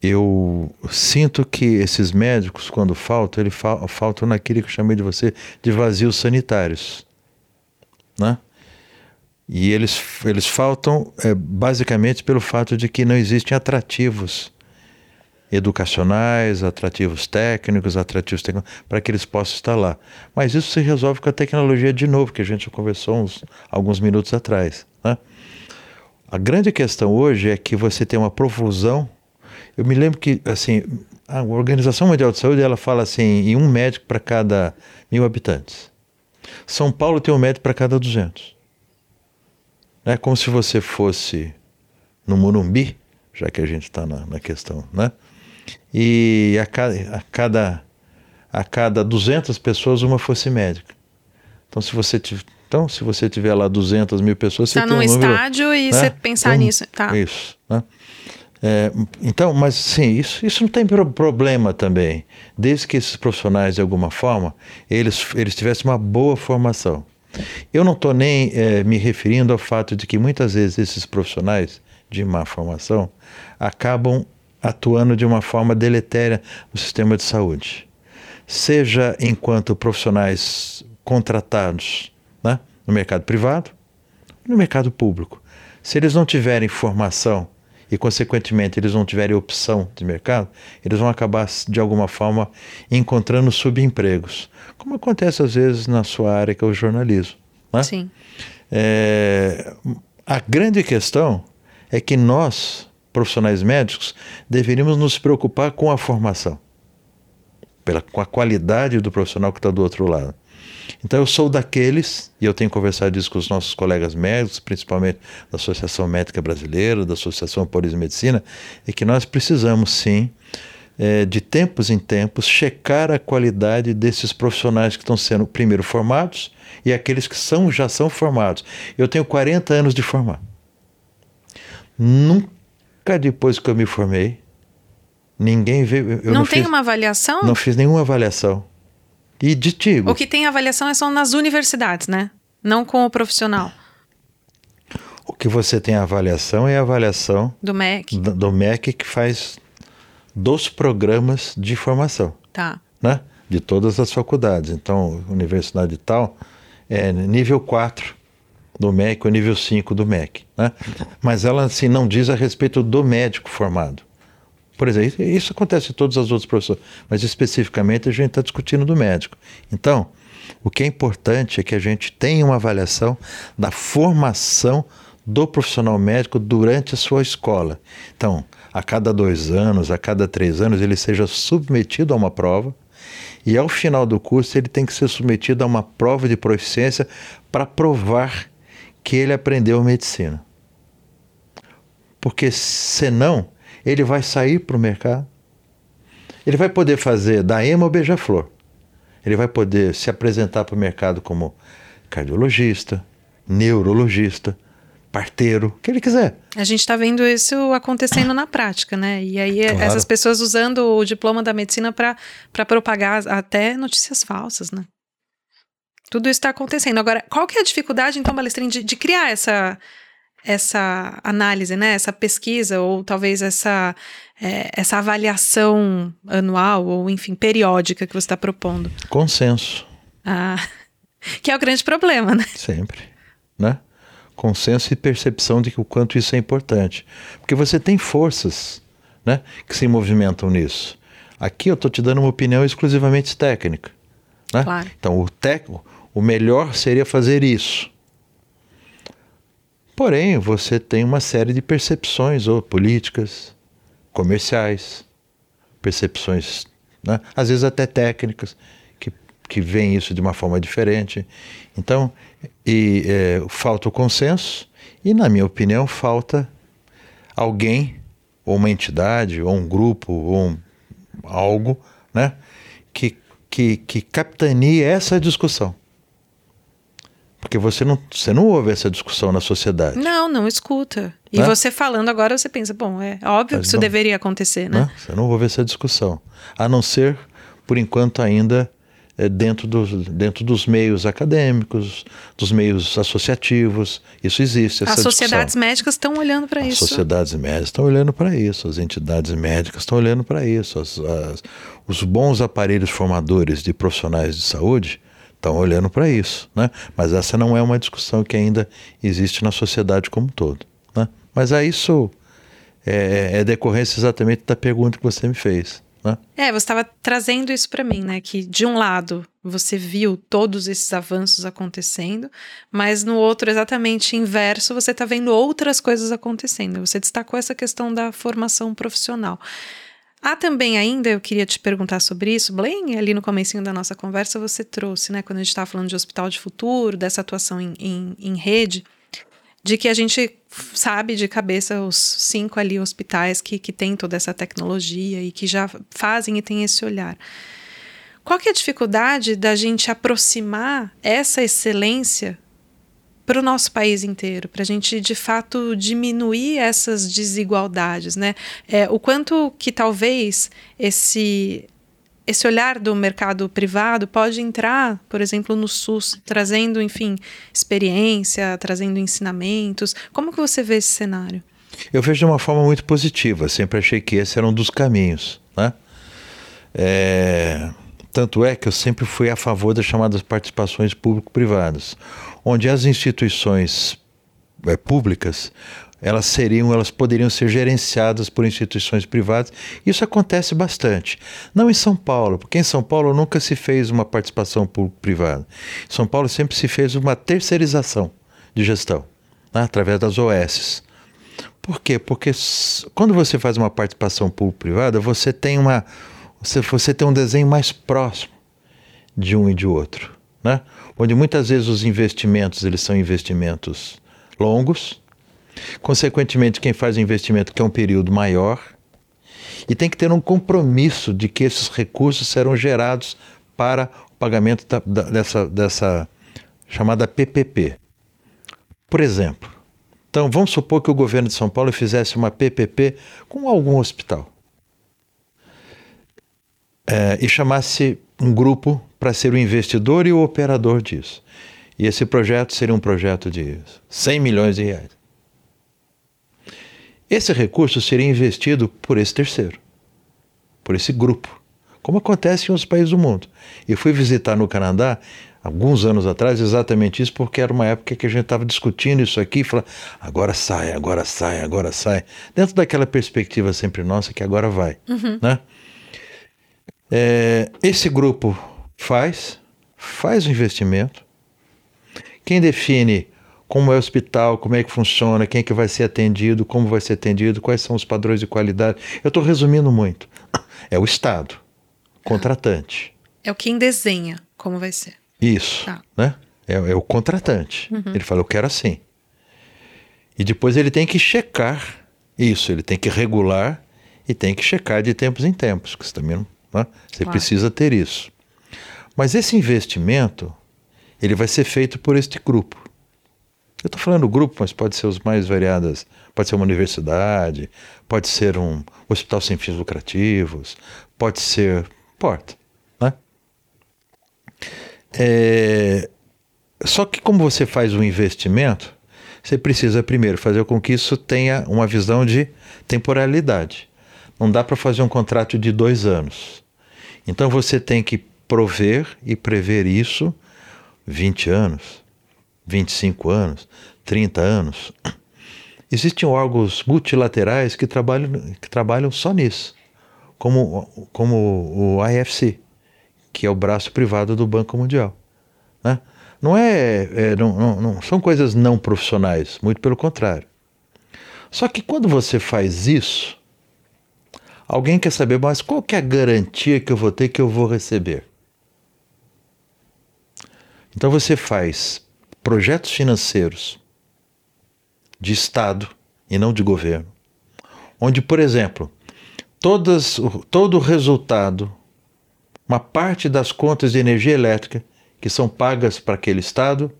Eu sinto que esses médicos, quando faltam, eles faltam naquilo que eu chamei de você de vazios sanitários. Né? E eles, eles faltam é, basicamente pelo fato de que não existem atrativos educacionais, atrativos técnicos, atrativos para que eles possam estar lá. Mas isso se resolve com a tecnologia de novo, que a gente conversou uns, alguns minutos atrás. Né? A grande questão hoje é que você tem uma profusão. Eu me lembro que assim a Organização Mundial de Saúde ela fala assim em um médico para cada mil habitantes. São Paulo tem um médico para cada 200. É como se você fosse no Morumbi, já que a gente está na, na, questão, né? E a cada, a, cada, a cada 200 pessoas uma fosse médica. Então, se você tiver, então, se você tiver lá 200 mil pessoas, você tá tem um número, estádio e né? você pensar então, nisso, tá? Isso, né? É, então, mas sim, isso, isso não tem problema também, desde que esses profissionais, de alguma forma, eles, eles tivessem uma boa formação. Eu não estou nem é, me referindo ao fato de que muitas vezes esses profissionais de má formação acabam atuando de uma forma deletéria no sistema de saúde, seja enquanto profissionais contratados né, no mercado privado, no mercado público. Se eles não tiverem formação e, consequentemente, eles não tiverem opção de mercado, eles vão acabar, de alguma forma, encontrando subempregos, como acontece às vezes na sua área, que é o jornalismo. Né? Sim. É, a grande questão é que nós, profissionais médicos, deveríamos nos preocupar com a formação. pela, com a qualidade do profissional que está do outro lado. Então eu sou daqueles, e eu tenho conversado isso com os nossos colegas médicos, principalmente da Associação Médica Brasileira, da Associação Paulista de Medicina, é que nós precisamos sim, é, de tempos em tempos, checar a qualidade desses profissionais que estão sendo primeiro formados e aqueles que são, já são formados. Eu tenho 40 anos de formar. Nunca depois que eu me formei, ninguém veio. não, tem uma avaliação? Não fiz nenhuma avaliação. E de tigo. O que tem avaliação é só nas universidades, né? Não com o profissional. O que você tem avaliação é a avaliação do MEC. Do, do MEC que faz dos programas de formação. Tá. Né? De todas as faculdades. Então, universidade tal é nível 4 do MEC ou nível 5 do MEC. Né? Mas ela assim, não diz a respeito do médico formado. Por exemplo, isso acontece em todas as outras profissões, mas especificamente a gente está discutindo do médico. Então, o que é importante é que a gente tenha uma avaliação da formação do profissional médico durante a sua escola. Então, a cada dois anos, a cada três anos, ele seja submetido a uma prova e ao final do curso ele tem que ser submetido a uma prova de proficiência para provar que ele aprendeu medicina. Porque senão ele vai sair para o mercado, ele vai poder fazer da ema ou beija-flor, ele vai poder se apresentar para o mercado como cardiologista, neurologista, parteiro, o que ele quiser. A gente está vendo isso acontecendo na prática, né? E aí claro. essas pessoas usando o diploma da medicina para propagar até notícias falsas, né? Tudo isso está acontecendo. Agora, qual que é a dificuldade, então, Balestrin, de, de criar essa, essa análise, né? Essa pesquisa, ou talvez essa, é, essa avaliação anual, ou enfim, periódica que você está propondo? Consenso. Ah, [LAUGHS] que é o grande problema, né? Sempre, né? Consenso e percepção de que o quanto isso é importante. Porque você tem forças né, que se movimentam nisso. Aqui eu estou te dando uma opinião exclusivamente técnica. Né? Claro. Então, o, tec, o melhor seria fazer isso. Porém, você tem uma série de percepções ou políticas, comerciais, percepções, né? às vezes até técnicas, que, que veem isso de uma forma diferente. Então, e, é, falta o consenso e, na minha opinião, falta alguém, ou uma entidade, ou um grupo, ou um, algo, né? que, que, que capitanie essa discussão. Porque você não, você não ouve essa discussão na sociedade. Não, não escuta. E né? você falando agora, você pensa, bom, é óbvio Mas, que isso deveria acontecer, né? né? Você não ouve essa discussão. A não ser, por enquanto, ainda é, dentro, dos, dentro dos meios acadêmicos, dos meios associativos. Isso existe. as sociedades discussão. médicas estão olhando para isso. As sociedades médicas estão olhando para isso, as entidades médicas estão olhando para isso. As, as, os bons aparelhos formadores de profissionais de saúde estão olhando para isso, né? Mas essa não é uma discussão que ainda existe na sociedade como um todo, né? Mas é isso é, é decorrência exatamente da pergunta que você me fez. Né? É, você estava trazendo isso para mim, né? Que de um lado você viu todos esses avanços acontecendo, mas no outro, exatamente inverso, você está vendo outras coisas acontecendo. Você destacou essa questão da formação profissional. Há também ainda, eu queria te perguntar sobre isso, Blaine, ali no comecinho da nossa conversa você trouxe, né, quando a gente estava falando de hospital de futuro, dessa atuação em, em, em, rede, de que a gente sabe de cabeça os cinco ali hospitais que, que têm toda essa tecnologia e que já fazem e têm esse olhar. Qual que é a dificuldade da gente aproximar essa excelência para o nosso país inteiro, para a gente de fato diminuir essas desigualdades, né? É, o quanto que talvez esse esse olhar do mercado privado pode entrar, por exemplo, no SUS, trazendo, enfim, experiência, trazendo ensinamentos. Como que você vê esse cenário? Eu vejo de uma forma muito positiva. Sempre achei que esse era um dos caminhos, né? É... Tanto é que eu sempre fui a favor das chamadas participações público-privadas, onde as instituições é, públicas elas seriam, elas poderiam ser gerenciadas por instituições privadas. Isso acontece bastante. Não em São Paulo, porque em São Paulo nunca se fez uma participação público-privada. Em São Paulo sempre se fez uma terceirização de gestão, né, através das OS. Por quê? Porque quando você faz uma participação público-privada, você tem uma você, você tem um desenho mais próximo de um e de outro, né? Onde muitas vezes os investimentos eles são investimentos longos, consequentemente quem faz o investimento quer um período maior e tem que ter um compromisso de que esses recursos serão gerados para o pagamento da, da, dessa, dessa chamada PPP. Por exemplo, então vamos supor que o governo de São Paulo fizesse uma PPP com algum hospital é, e chamasse um grupo para ser o investidor e o operador disso. E esse projeto seria um projeto de 100 milhões de reais. Esse recurso seria investido por esse terceiro, por esse grupo, como acontece em outros países do mundo. E fui visitar no Canadá alguns anos atrás exatamente isso, porque era uma época que a gente estava discutindo isso aqui, falando, agora sai, agora sai, agora sai, dentro daquela perspectiva sempre nossa que agora vai, uhum. né? É, esse grupo faz, faz o investimento. Quem define como é o hospital, como é que funciona, quem é que vai ser atendido, como vai ser atendido, quais são os padrões de qualidade. Eu estou resumindo muito. É o Estado, contratante. É o quem desenha como vai ser. Isso, tá. né? É, é, o contratante. Uhum. Ele fala, eu quero assim. E depois ele tem que checar isso, ele tem que regular e tem que checar de tempos em tempos, que você também não né? Você claro. precisa ter isso. Mas esse investimento, ele vai ser feito por este grupo. Eu estou falando grupo, mas pode ser os mais variadas. Pode ser uma universidade, pode ser um hospital sem fins lucrativos, pode ser. Porta. Né? É, só que, como você faz um investimento, você precisa primeiro fazer com que isso tenha uma visão de temporalidade. Não dá para fazer um contrato de dois anos. Então você tem que prover e prever isso 20 anos, 25 anos, 30 anos. Existem órgãos multilaterais que trabalham, que trabalham só nisso, como, como o IFC, que é o braço privado do Banco Mundial. Né? Não, é, é não, não, não são coisas não profissionais, muito pelo contrário. Só que quando você faz isso, Alguém quer saber, mas qual que é a garantia que eu vou ter que eu vou receber? Então você faz projetos financeiros de Estado e não de governo, onde, por exemplo, todas, todo o resultado, uma parte das contas de energia elétrica que são pagas para aquele Estado,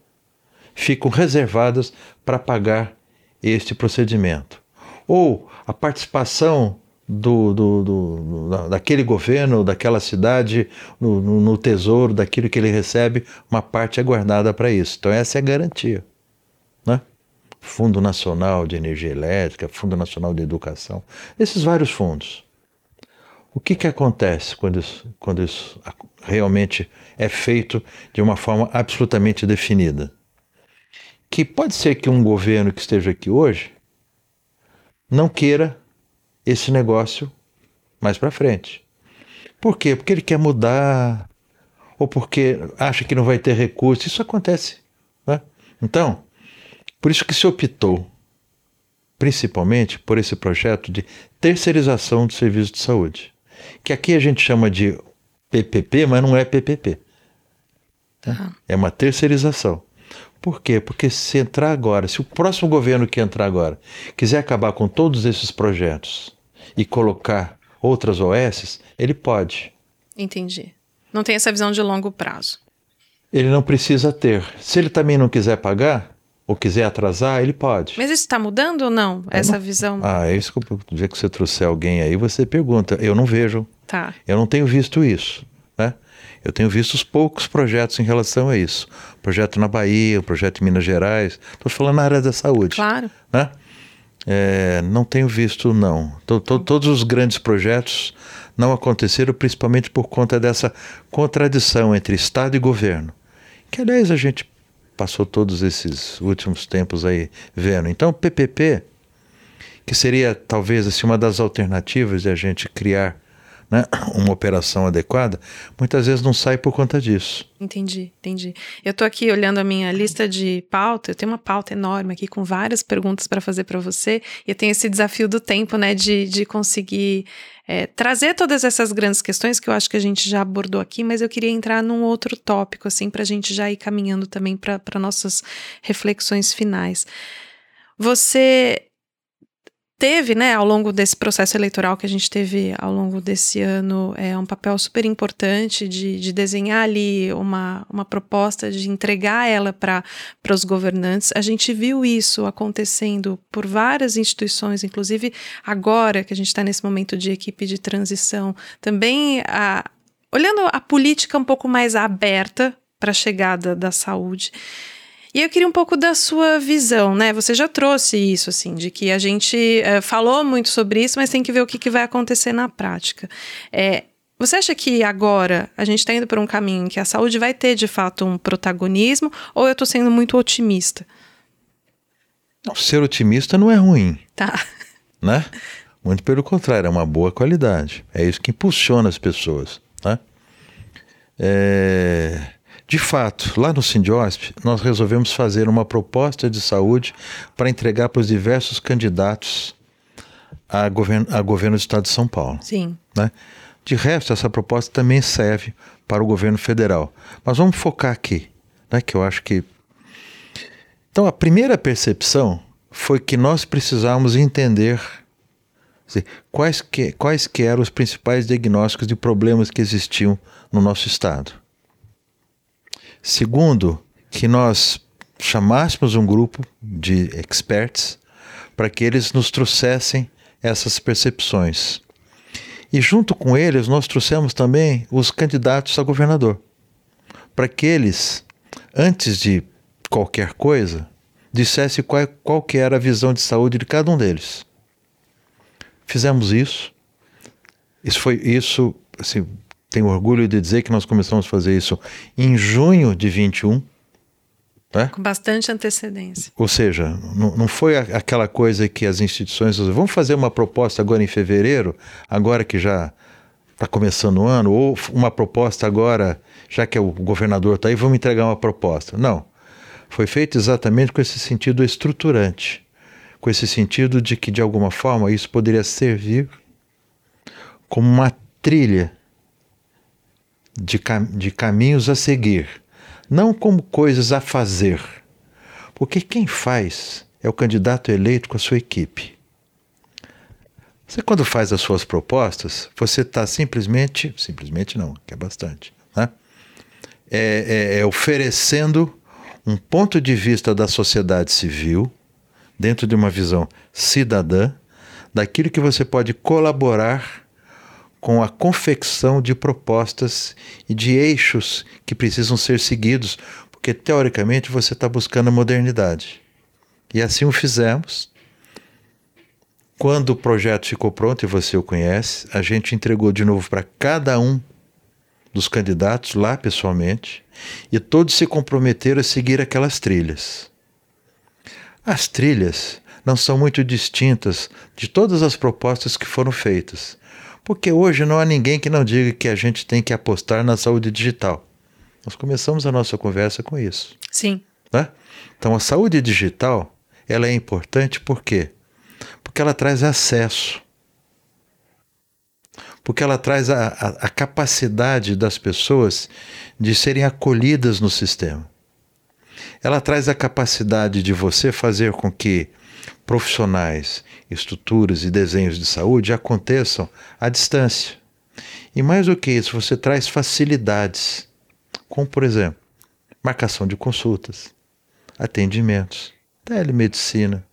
ficam reservadas para pagar este procedimento. Ou a participação do, do, do, daquele governo, daquela cidade, no, no, no, tesouro, daquilo que ele recebe, uma parte é guardada para isso. Então, essa é a garantia. Né? Fundo Nacional de Energia Elétrica, Fundo Nacional de Educação, esses vários fundos. O que, que acontece quando isso, quando isso realmente é feito de uma forma absolutamente definida? Que pode ser que um governo que esteja aqui hoje não queira esse negócio mais para frente. Por quê? Porque ele quer mudar ou porque acha que não vai ter recurso. Isso acontece. Né? Então, por isso que se optou, principalmente por esse projeto de terceirização do serviço de saúde, que aqui a gente chama de PPP, mas não é PPP. Né? É uma terceirização. Por quê? Porque se entrar agora, se o próximo governo que entrar agora quiser acabar com todos esses projetos e colocar outras OS, ele pode. Entendi. Não tem essa visão de longo prazo. Ele não precisa ter. Se ele também não quiser pagar, ou quiser atrasar, ele pode. Mas isso está mudando ou não, essa não... visão? Ah, é isso que eu, dia que você trouxer alguém aí, você pergunta. Eu não vejo. Tá. Eu não tenho visto isso, né? Eu tenho visto os poucos projetos em relação a isso. Projeto na Bahia, projeto em Minas Gerais. Estou falando na área da saúde. Claro. Né? É, não tenho visto, não. T -t Todos os grandes projetos não aconteceram, principalmente por conta dessa contradição entre Estado e governo. Que, aliás, a gente passou todos esses últimos tempos aí vendo. Então, PPP, que seria talvez assim, uma das alternativas de a gente criar né, uma operação adequada, muitas vezes não sai por conta disso. Entendi, entendi. Eu estou aqui olhando a minha lista de pauta, eu tenho uma pauta enorme aqui com várias perguntas para fazer para você, e eu tenho esse desafio do tempo, né, de, de conseguir é, trazer todas essas grandes questões que eu acho que a gente já abordou aqui, mas eu queria entrar num outro tópico, assim, para a gente já ir caminhando também para nossas reflexões finais. Você teve, né, ao longo desse processo eleitoral que a gente teve ao longo desse ano, é um papel super importante de, de desenhar ali uma, uma proposta, de entregar ela para os governantes. A gente viu isso acontecendo por várias instituições, inclusive agora que a gente está nesse momento de equipe de transição, também a, olhando a política um pouco mais aberta para a chegada da saúde. E eu queria um pouco da sua visão, né? Você já trouxe isso, assim, de que a gente é, falou muito sobre isso, mas tem que ver o que, que vai acontecer na prática. É, você acha que agora a gente está indo por um caminho em que a saúde vai ter de fato um protagonismo, ou eu estou sendo muito otimista? Não, ser otimista não é ruim. Tá. Né? Muito pelo contrário, é uma boa qualidade. É isso que impulsiona as pessoas. Né? É... De fato, lá no Sindiosp, nós resolvemos fazer uma proposta de saúde para entregar para os diversos candidatos a governo, a governo do Estado de São Paulo. Sim. Né? De resto, essa proposta também serve para o governo federal. Mas vamos focar aqui, né, que eu acho que. Então, a primeira percepção foi que nós precisávamos entender dizer, quais, que, quais que eram os principais diagnósticos de problemas que existiam no nosso Estado. Segundo, que nós chamássemos um grupo de experts para que eles nos trouxessem essas percepções. E junto com eles, nós trouxemos também os candidatos a governador, para que eles, antes de qualquer coisa, dissessem qual, qual que era a visão de saúde de cada um deles. Fizemos isso. Isso foi isso, assim, tenho orgulho de dizer que nós começamos a fazer isso em junho de 21. Né? Com bastante antecedência. Ou seja, não, não foi aquela coisa que as instituições vamos fazer uma proposta agora em fevereiro, agora que já está começando o ano, ou uma proposta agora, já que o governador está aí, vamos entregar uma proposta. Não. Foi feito exatamente com esse sentido estruturante, com esse sentido de que, de alguma forma, isso poderia servir como uma trilha de, cam de caminhos a seguir, não como coisas a fazer. Porque quem faz é o candidato eleito com a sua equipe. Você, quando faz as suas propostas, você está simplesmente, simplesmente não, que é bastante, né? é, é, é oferecendo um ponto de vista da sociedade civil, dentro de uma visão cidadã, daquilo que você pode colaborar com a confecção de propostas e de eixos que precisam ser seguidos, porque teoricamente você está buscando a modernidade. E assim o fizemos. Quando o projeto ficou pronto, e você o conhece, a gente entregou de novo para cada um dos candidatos lá pessoalmente, e todos se comprometeram a seguir aquelas trilhas. As trilhas não são muito distintas de todas as propostas que foram feitas, porque hoje não há ninguém que não diga que a gente tem que apostar na saúde digital. Nós começamos a nossa conversa com isso. Sim. Né? Então a saúde digital ela é importante por quê? Porque ela traz acesso. Porque ela traz a, a, a capacidade das pessoas de serem acolhidas no sistema. Ela traz a capacidade de você fazer com que profissionais, estruturas e desenhos de saúde aconteçam à distância. E mais do que isso, você traz facilidades, como por exemplo, marcação de consultas, atendimentos, telemedicina,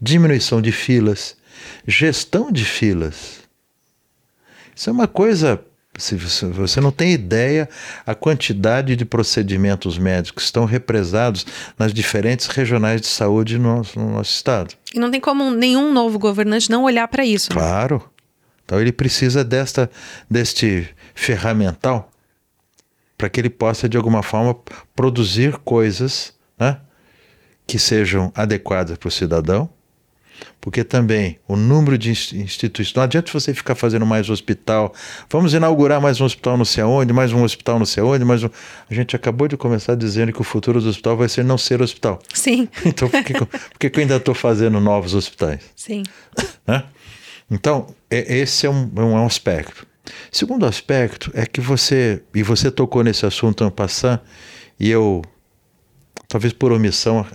diminuição de filas, gestão de filas. Isso é uma coisa se você não tem ideia a quantidade de procedimentos médicos que estão represados nas diferentes regionais de saúde no nosso, no nosso estado. E não tem como nenhum novo governante não olhar para isso. Né? Claro. Né? Então ele precisa desta, deste ferramental para que ele possa, de alguma forma, produzir coisas né, que sejam adequadas para o cidadão porque também o número de instituições. Não adianta você ficar fazendo mais hospital. Vamos inaugurar mais um hospital não sei aonde, mais um hospital não sei aonde, mais um. A gente acabou de começar dizendo que o futuro do hospital vai ser não ser hospital. Sim. [LAUGHS] Então por que, por que eu ainda estou fazendo novos hospitais? Sim. Né? Então, é, esse é um, é um aspecto. Segundo aspecto é que você, e você tocou nesse assunto ano passado, e eu, talvez por omissão,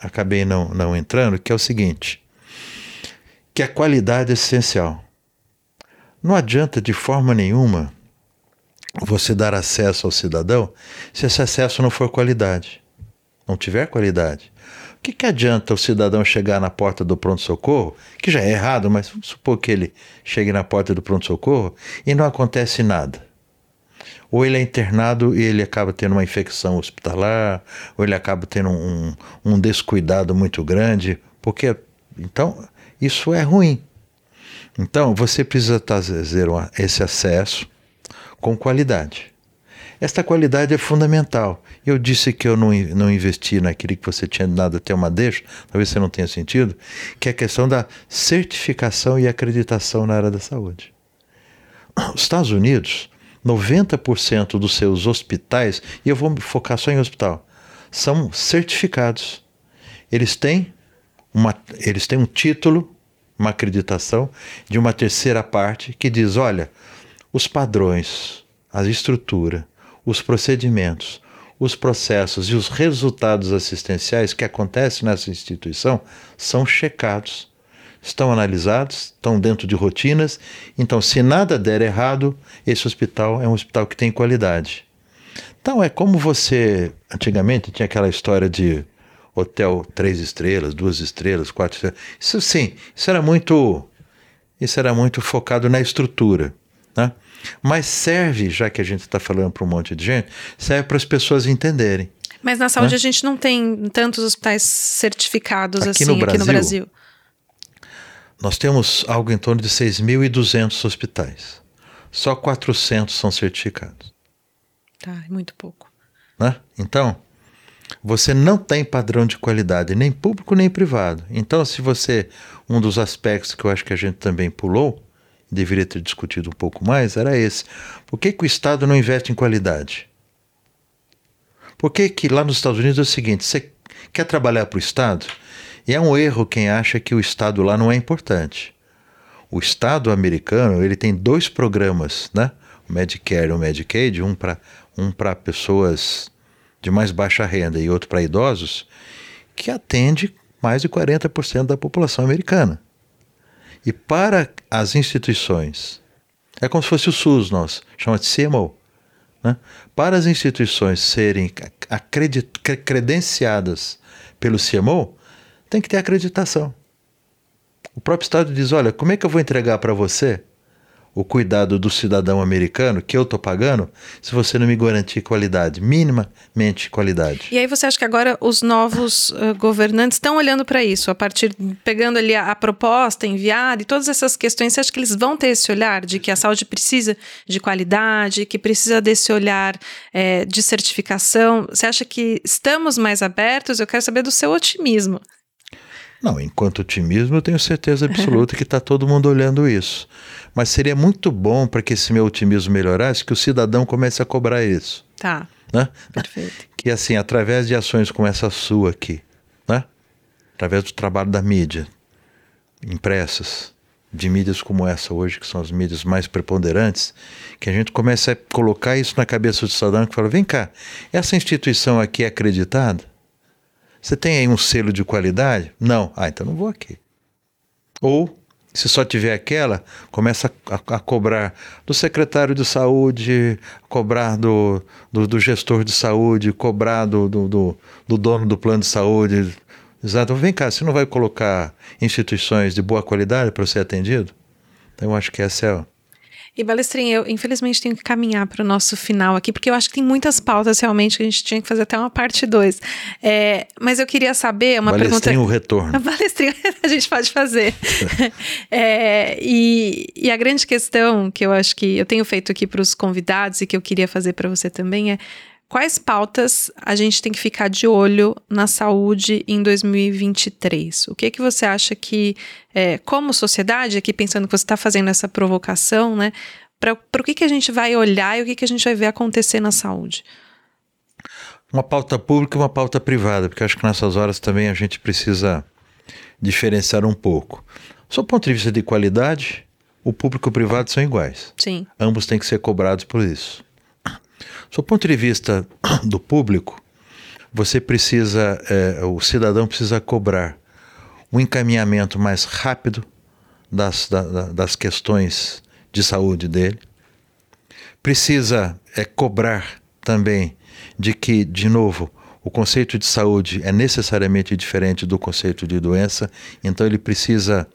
acabei não, não entrando, que é o seguinte que a qualidade é essencial. Não adianta de forma nenhuma você dar acesso ao cidadão se esse acesso não for qualidade, não tiver qualidade. O que, que adianta o cidadão chegar na porta do pronto-socorro, que já é errado, mas vamos supor que ele chegue na porta do pronto-socorro e não acontece nada? Ou ele é internado e ele acaba tendo uma infecção hospitalar, ou ele acaba tendo um, um descuidado muito grande, porque então isso é ruim. Então, você precisa trazer esse acesso com qualidade. Esta qualidade é fundamental. Eu disse que eu não, não investi naquilo que você tinha dado até uma deixa, talvez você não tenha sentido, que é a questão da certificação e acreditação na área da saúde. Os Estados Unidos, 90% dos seus hospitais, e eu vou me focar só em hospital, são certificados. Eles têm uma, eles têm um título, uma acreditação de uma terceira parte que diz: olha, os padrões, a estrutura, os procedimentos, os processos e os resultados assistenciais que acontecem nessa instituição são checados, estão analisados, estão dentro de rotinas. Então, se nada der errado, esse hospital é um hospital que tem qualidade. Então, é como você. Antigamente tinha aquela história de hotel três estrelas, duas estrelas, quatro estrelas. Isso sim, isso era muito, isso era muito focado na estrutura, né? Mas serve, já que a gente está falando para um monte de gente, serve para as pessoas entenderem. Mas na saúde né? a gente não tem tantos hospitais certificados aqui assim no Brasil, aqui no Brasil. Nós temos algo em torno de 6.200 hospitais. Só 400 são certificados. Tá, é muito pouco. Né? Então, você não tem padrão de qualidade, nem público nem privado. Então, se você. Um dos aspectos que eu acho que a gente também pulou, deveria ter discutido um pouco mais, era esse. Por que, que o Estado não investe em qualidade? Por que, que lá nos Estados Unidos é o seguinte: você quer trabalhar para o Estado? E é um erro quem acha que o Estado lá não é importante. O Estado americano ele tem dois programas, né? o Medicare e o Medicaid, um para um pessoas de mais baixa renda e outro para idosos, que atende mais de 40% da população americana. E para as instituições, é como se fosse o SUS nosso, chama-se CMO. Né? Para as instituições serem credenciadas pelo CMO, tem que ter acreditação. O próprio Estado diz: olha, como é que eu vou entregar para você o cuidado do cidadão americano que eu estou pagando se você não me garantir qualidade, minimamente qualidade. E aí você acha que agora os novos uh, governantes estão olhando para isso, a partir, pegando ali a, a, proposta enviada e todas essas questões, você acha que eles vão ter esse olhar de que a saúde precisa de qualidade, que precisa desse olhar é, de certificação? Você acha que estamos mais abertos? Eu quero saber do seu otimismo. Não, enquanto otimismo, eu tenho certeza absoluta que está todo mundo olhando isso. Mas seria muito bom para que esse meu otimismo melhorasse que o cidadão comece a cobrar isso. Tá. Né? Perfeito. Que assim, através de ações como essa sua aqui, né? através do trabalho da mídia, impressas, de mídias como essa hoje, que são as mídias mais preponderantes, que a gente comece a colocar isso na cabeça do cidadão que fala: vem cá, essa instituição aqui é acreditada? Você tem aí um selo de qualidade? Não. Ah, então não vou aqui. Ou, se só tiver aquela, começa a, a, cobrar do secretário de saúde, cobrar do, do, do gestor de saúde, cobrar do, do, do, do dono do plano de saúde. Exato. Vem cá, você não vai colocar instituições de boa qualidade para ser atendido? Então, eu acho que essa é e Balestrinha, eu infelizmente tenho que caminhar para o nosso final aqui, porque eu acho que tem muitas pautas realmente que a gente tinha que fazer até uma parte 2. É, mas eu queria saber uma Balestrinha pergunta. o retorno. A [LAUGHS] Balestrinha a gente pode fazer. [LAUGHS] é, e, e a grande questão que eu acho que eu tenho feito aqui para os convidados e que eu queria fazer para você também é quais pautas a gente tem que ficar de olho na saúde em 2023? O que que você acha que, é, como sociedade, aqui pensando que você está fazendo essa provocação, né? Para o que, que a gente vai olhar e o que, que a gente vai ver acontecer na saúde? Uma pauta pública e uma pauta privada, porque acho que nessas horas também a gente precisa diferenciar um pouco. Do ponto de vista de qualidade, o público e o privado são iguais. Sim. Ambos têm que ser cobrados por isso. Do ponto de vista [CLEARS THROAT] do público, você precisa, é, o cidadão precisa cobrar um encaminhamento mais rápido das, da, das questões de saúde dele. Precisa é, cobrar também de que, de novo, o conceito de saúde é necessariamente diferente do conceito de doença, então ele precisa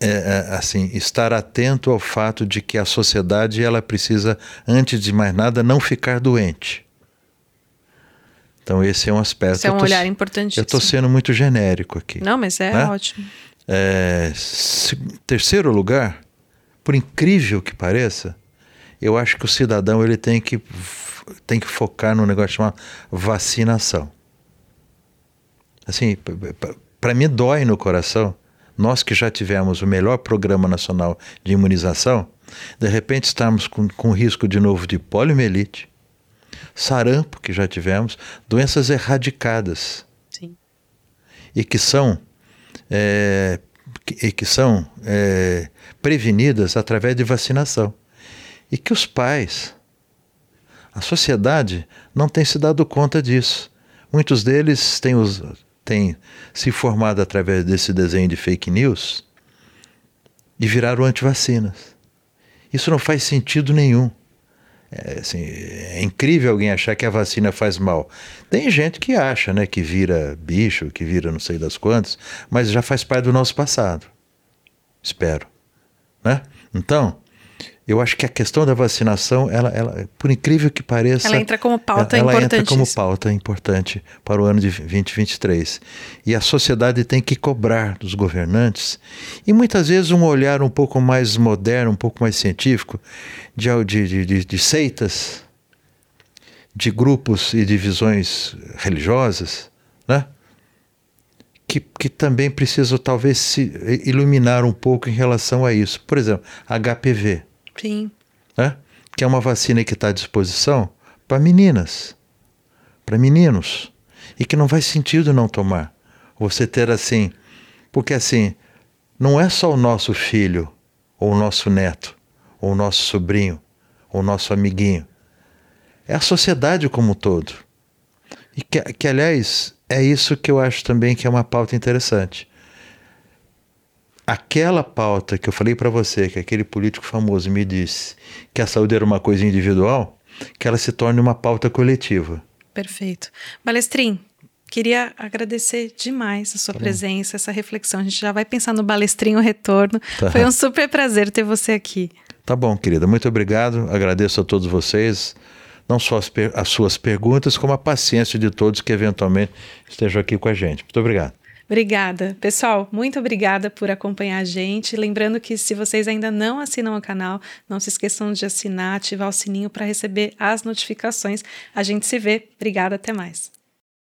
é, é, assim estar atento ao fato de que a sociedade ela precisa antes de mais nada não ficar doente. Então esse é um aspecto. Esse é um tô, olhar importantíssimo. Eu estou sendo muito genérico aqui. Não, mas é né? ótimo. É, se, terceiro lugar, por incrível que pareça, eu acho que o cidadão ele tem que tem que focar no negócio chamado vacinação. Assim, para mim dói no coração. Nós que já tivemos o melhor programa nacional de imunização, de repente estamos com, com risco de novo de poliomielite, sarampo, que já tivemos, doenças erradicadas. Sim. E que são, é, e que são é, prevenidas através de vacinação. E que os pais, a sociedade não tem se dado conta disso. Muitos deles têm, os, têm se formado através desse desenho de fake news e viraram antivacinas. Isso não faz sentido nenhum. É, assim, é incrível alguém achar que a vacina faz mal. Tem gente que acha, né, que vira bicho, que vira não sei das quantas, mas já faz parte do nosso passado. Espero, né? Então, eu acho que a questão da vacinação, ela, ela, por incrível que pareça. Ela entra como pauta ela, importante. Ela entra como pauta importante para o ano de 2023. E a sociedade tem que cobrar dos governantes, e muitas vezes um olhar um pouco mais moderno, um pouco mais científico, de, de, de, de seitas, de grupos e divisões religiosas, né? Que, que também precisam talvez se iluminar um pouco em relação a isso. Por exemplo, HPV. Sim. Né? Que é uma vacina que está à disposição para meninas, para meninos, e que não faz sentido não tomar. Você ter assim, porque assim, não é só o nosso filho, ou o nosso neto, ou o nosso sobrinho, ou o nosso amiguinho. É a sociedade como um todo. E que, que, aliás, é isso que eu acho também que é uma pauta interessante aquela pauta que eu falei para você, que aquele político famoso me disse que a saúde era uma coisa individual, que ela se torne uma pauta coletiva. Perfeito. Balestrin, queria agradecer demais a sua tá presença, essa reflexão. A gente já vai pensar no Balestrinho Retorno. Tá. Foi um super prazer ter você aqui. Tá bom, querida. Muito obrigado. Agradeço a todos vocês não só as, as, suas perguntas, como a paciência de todos que eventualmente estejam aqui com a gente. Muito obrigado. Obrigada. Pessoal, muito obrigada por acompanhar a gente. Lembrando que se vocês ainda não assinam o canal, não se esqueçam de assinar, ativar o sininho para receber as notificações. A gente se vê. Obrigada, até mais.